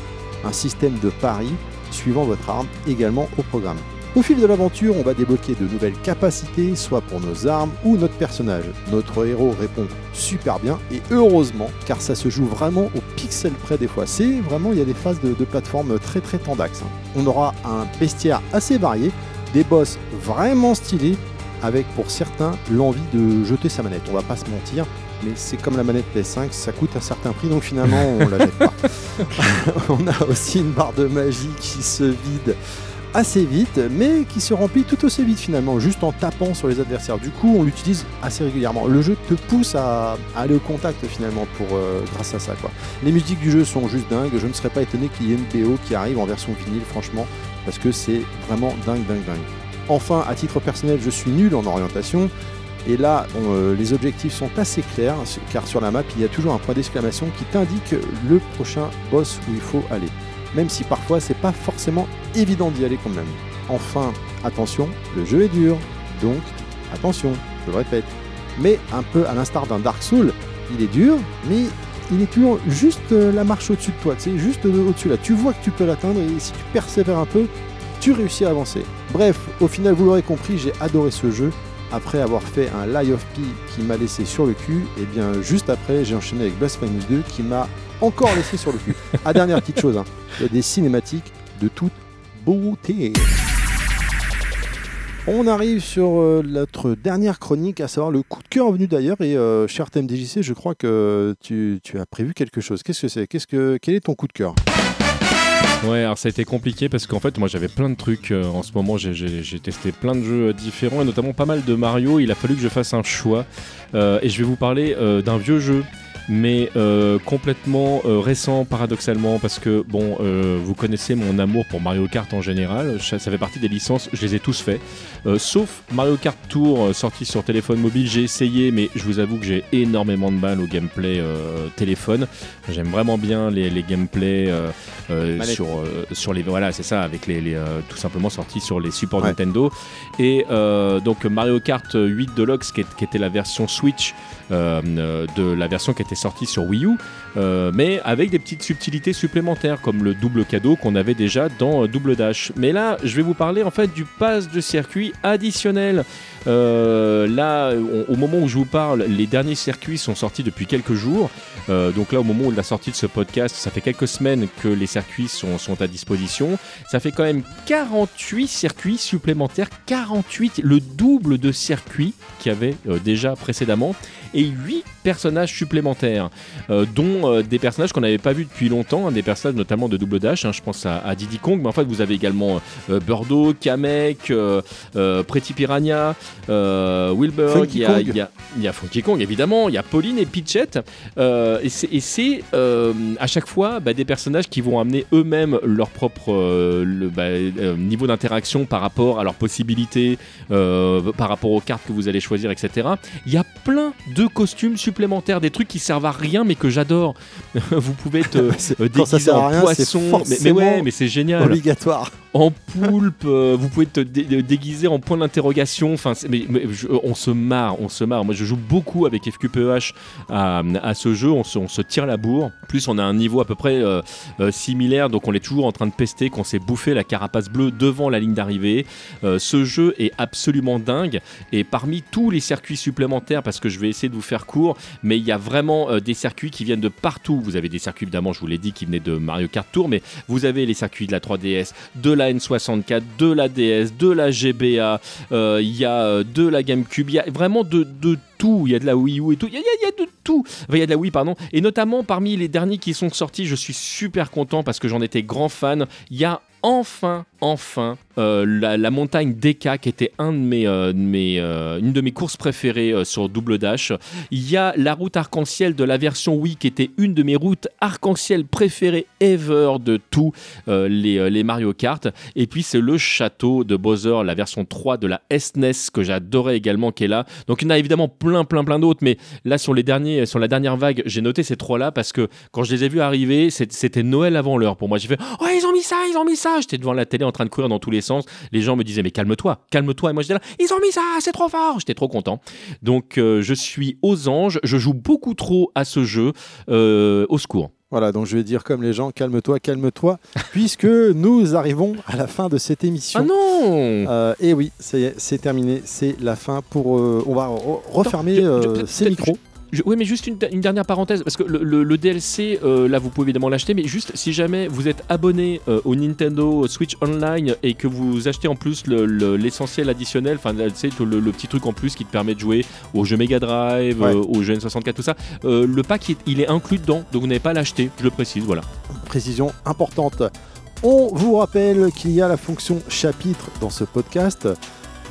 A: un système de pari suivant votre arme également au programme. Au fil de l'aventure, on va débloquer de nouvelles capacités, soit pour nos armes ou notre personnage. Notre héros répond super bien et heureusement, car ça se joue vraiment au pixel près des fois. C'est vraiment, il y a des phases de, plateforme très très tendax. Hein. On aura un bestiaire assez varié, des boss vraiment stylés, avec pour certains l'envie de jeter sa manette. On va pas se mentir, mais c'est comme la manette PS5, ça coûte un certain prix, donc finalement on la jette pas. (laughs) on a aussi une barre de magie qui se vide assez vite, mais qui se remplit tout aussi vite finalement, juste en tapant sur les adversaires. Du coup, on l'utilise assez régulièrement. Le jeu te pousse à, aller au contact finalement pour euh, grâce à ça. Quoi. Les musiques du jeu sont juste dingues. Je ne serais pas étonné qu'il y ait une BO qui arrive en version vinyle, franchement, parce que c'est vraiment dingue, dingue, dingue. Enfin, à titre personnel, je suis nul en orientation. Et là, euh, les objectifs sont assez clairs, car sur la map, il y a toujours un point d'exclamation qui t'indique le prochain boss où il faut aller. Même si parfois, c'est pas forcément évident d'y aller quand même. Enfin, attention, le jeu est dur, donc attention, je le répète. Mais un peu à l'instar d'un Dark Souls, il est dur, mais il est toujours juste euh, la marche au-dessus de toi, tu sais, juste au-dessus là. Tu vois que tu peux l'atteindre et si tu persévères un peu, tu réussis à avancer. Bref, au final, vous l'aurez compris, j'ai adoré ce jeu. Après avoir fait un Lie of P qui m'a laissé sur le cul, et bien juste après, j'ai enchaîné avec Blasphemous 2 qui m'a encore laissé sur le cul. Ah, dernière petite chose, hein. il y a des cinématiques de toute beauté. On arrive sur euh, notre dernière chronique, à savoir le coup de cœur venu d'ailleurs. Et euh, cher TMDJC, je crois que tu, tu as prévu quelque chose. Qu'est-ce que c'est? Qu'est-ce que Quel est ton coup de cœur?
B: Ouais, alors ça a été compliqué parce qu'en fait, moi j'avais plein de trucs euh, en ce moment. J'ai testé plein de jeux euh, différents et notamment pas mal de Mario. Il a fallu que je fasse un choix. Euh, et je vais vous parler d'un vieux jeu mais euh, complètement euh, récent paradoxalement parce que bon euh, vous connaissez mon amour pour Mario Kart en général ça, fait partie des licences je les ai tous fait sauf Mario Kart Tour sorti sur téléphone mobile j'ai essayé mais je vous avoue que j'ai énormément de mal au gameplay téléphone. J'aime vraiment bien les, les gameplays sur, sur les voilà c'est ça avec les, tout simplement sortis sur les supports Nintendo. Et donc Mario Kart 8 Deluxe qui, qui était la version Switch de la version qui était sorti sur Wii U, euh, mais avec des petites subtilités supplémentaires, comme le double cadeau qu'on avait déjà dans euh, Double Dash. Mais là, je vais vous parler en fait du pass de circuit additionnel. Euh, là, au moment où je vous parle, les derniers circuits sont sortis depuis quelques jours. donc là, au moment de la sortie de ce podcast, ça fait quelques semaines que les circuits sont, à disposition. Ça fait quand même 48 circuits supplémentaires, 48, le double de circuits qu'il y avait déjà précédemment, et 8 personnages supplémentaires, dont euh, des personnages qu'on n'avait pas vus depuis longtemps, hein, des personnages notamment de Double Dash, hein, je pense à, Diddy Kong, mais en fait vous avez également euh, Burdo, Kamek, Pretty Piranha, Wilbur, il y, a, y, a, Funky Kong évidemment, il y a Pauline et Pitchette, et c'est à chaque fois bah, des personnages qui vont amener eux-mêmes leur propre le, bah, niveau d'interaction par rapport à leurs possibilités, par rapport aux cartes que vous allez choisir, etc. Il y a plein de costumes supplémentaires, des trucs qui servent à rien mais que j'adore. (laughs) vous pouvez te (laughs) euh, déguiser en poisson, mais, ouais, mais c'est génial.
A: Obligatoire.
B: En poulpe, euh, vous pouvez te déguiser en point d'interrogation. Enfin, mais, on se marre, on se marre. Moi, je joue beaucoup avec FQPEH à, à ce jeu. On se, on se, tire la bourre. Plus, on a un niveau à peu près euh, similaire, donc on est toujours en train de pester qu'on s'est bouffé la carapace bleue devant la ligne d'arrivée. ce jeu est absolument dingue. Et parmi tous les circuits supplémentaires, parce que je vais essayer de vous faire court, mais il y a vraiment euh, des circuits qui viennent de partout. Vous avez des circuits, évidemment, je vous l'ai dit, qui venaient de Mario Kart Tour, mais vous avez les circuits de la 3DS, de la N64, de la DS, de la GBA, euh, il y a euh, de la GameCube, il y a vraiment de, de tout. Il y a de la Wii U et tout. Il y, a, de tout. il y a de la Wii, pardon. Et notamment parmi les derniers qui sont sortis, je suis super content parce que j'en étais grand fan. Il y a enfin, enfin, euh, la, montagne DK qui était de mes, euh, euh, une de mes courses préférées sur Double Dash. Il y a la route arc-en-ciel de la version Wii qui était une de mes routes arc-en-ciel préférées ever de tous les, les, Mario Kart. Et puis c'est le château de Bowser, la version 3 de la SNES e que j'adorais également qui est là. Donc il y en a évidemment plein plein plein d'autres, mais là sur les derniers, sur la dernière vague, j'ai noté ces trois là parce que quand je les ai vus arriver, c'était Noël avant l'heure pour moi. J'ai fait oh ils ont mis ça, ils ont mis ça. J'étais devant la télé en train de courir dans tous les sens. Les gens me disaient mais calme-toi, calme-toi. Et moi j'étais là, ils ont mis ça, c'est trop fort. J'étais trop content. Donc euh, je suis aux anges. Je joue beaucoup trop à ce jeu. Euh, au secours.
A: Voilà, donc je vais dire comme les gens, calme-toi, calme-toi, (laughs) puisque nous arrivons à la fin de cette émission.
D: Ah non
A: euh, Et oui, c'est terminé, c'est la fin pour... on va refermer ces micros
D: oui, mais juste une, dernière parenthèse, parce que le, DLC, euh, là, vous pouvez évidemment l'acheter, mais juste si jamais vous êtes abonné euh, au Nintendo Switch Online et que vous achetez en plus l'essentiel additionnel, enfin, le, le, petit truc en plus qui te permet de jouer aux jeux Mega Drive, euh, aux jeux N64, tout ça, le pack, il est inclus dedans, donc vous n'avez pas à l'acheter, je le précise, voilà.
A: Précision importante. On vous rappelle qu'il y a la fonction chapitre dans ce podcast.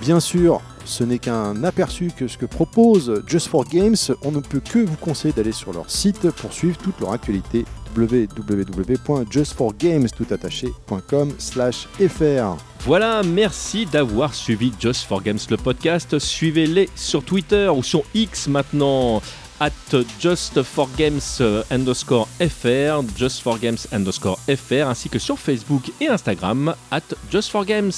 A: Bien sûr, ce n'est qu'un aperçu que ce que propose Just for Games. On ne peut que vous conseiller d'aller sur leur site pour suivre toute leur actualité www.justforgames.com/fr.
D: Voilà, merci d'avoir suivi Just for Games le podcast. Suivez-les sur Twitter ou sur X maintenant at Just for Games underscore FR, Just for Games underscore FR, ainsi que sur Facebook et Instagram at Just for Games.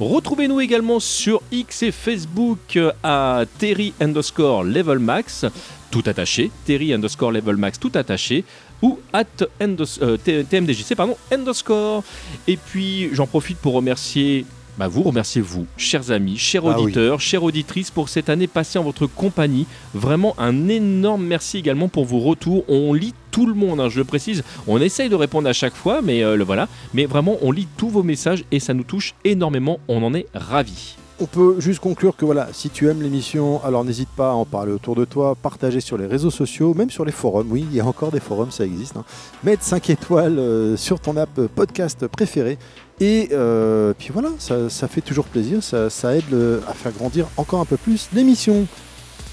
B: Retrouvez-nous également sur X et Facebook à Terry underscore level max, tout attaché, Terry underscore level max, tout attaché ou at euh, tmdjc pardon, underscore. Et puis j'en profite pour remercier bah vous, remerciez vous, chers amis, chers ah auditeurs, chères auditrices, pour cette année passée en votre compagnie. Vraiment un énorme merci également pour vos retours. On lit tout le monde, hein, je le précise. On essaye de répondre à chaque fois, mais euh, le voilà. Mais vraiment, on lit tous vos messages et ça nous touche énormément. On en est ravis
A: on peut juste conclure que voilà, si tu aimes l'émission, alors n'hésite pas à en parler autour de toi, partager sur les réseaux sociaux, même sur les forums. Oui, il y a encore des forums, ça existe. Hein. Mettre 5 étoiles euh, sur ton app podcast préféré. Et euh, puis voilà, ça, fait toujours plaisir, ça, aide à faire grandir encore un peu plus l'émission.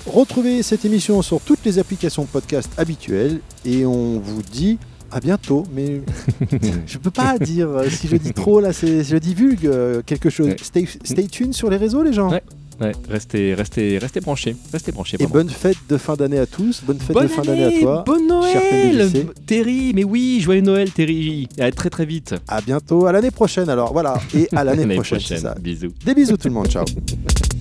A: Retrouvez cette émission sur toutes les applications podcast habituelles et on vous dit à bientôt, mais (laughs) je peux pas dire euh, si je dis trop là, c'est je divulgue euh, quelque chose. Stay, stay tuned sur les réseaux, les gens.
B: Ouais, restez, restez, restez branchés, restez branchés.
A: Et bonne fête de fin d'année à tous, bonne fête de fin d'année à toi.
B: Bonne Noël, Terry. Mais oui, joyeux Noël, Terry. À très très vite.
A: À bientôt, à l'année prochaine alors. Voilà, et à (laughs) l'année prochaine. prochaine. Ça.
B: Bisous.
A: Des bisous tout le monde, ciao. (laughs)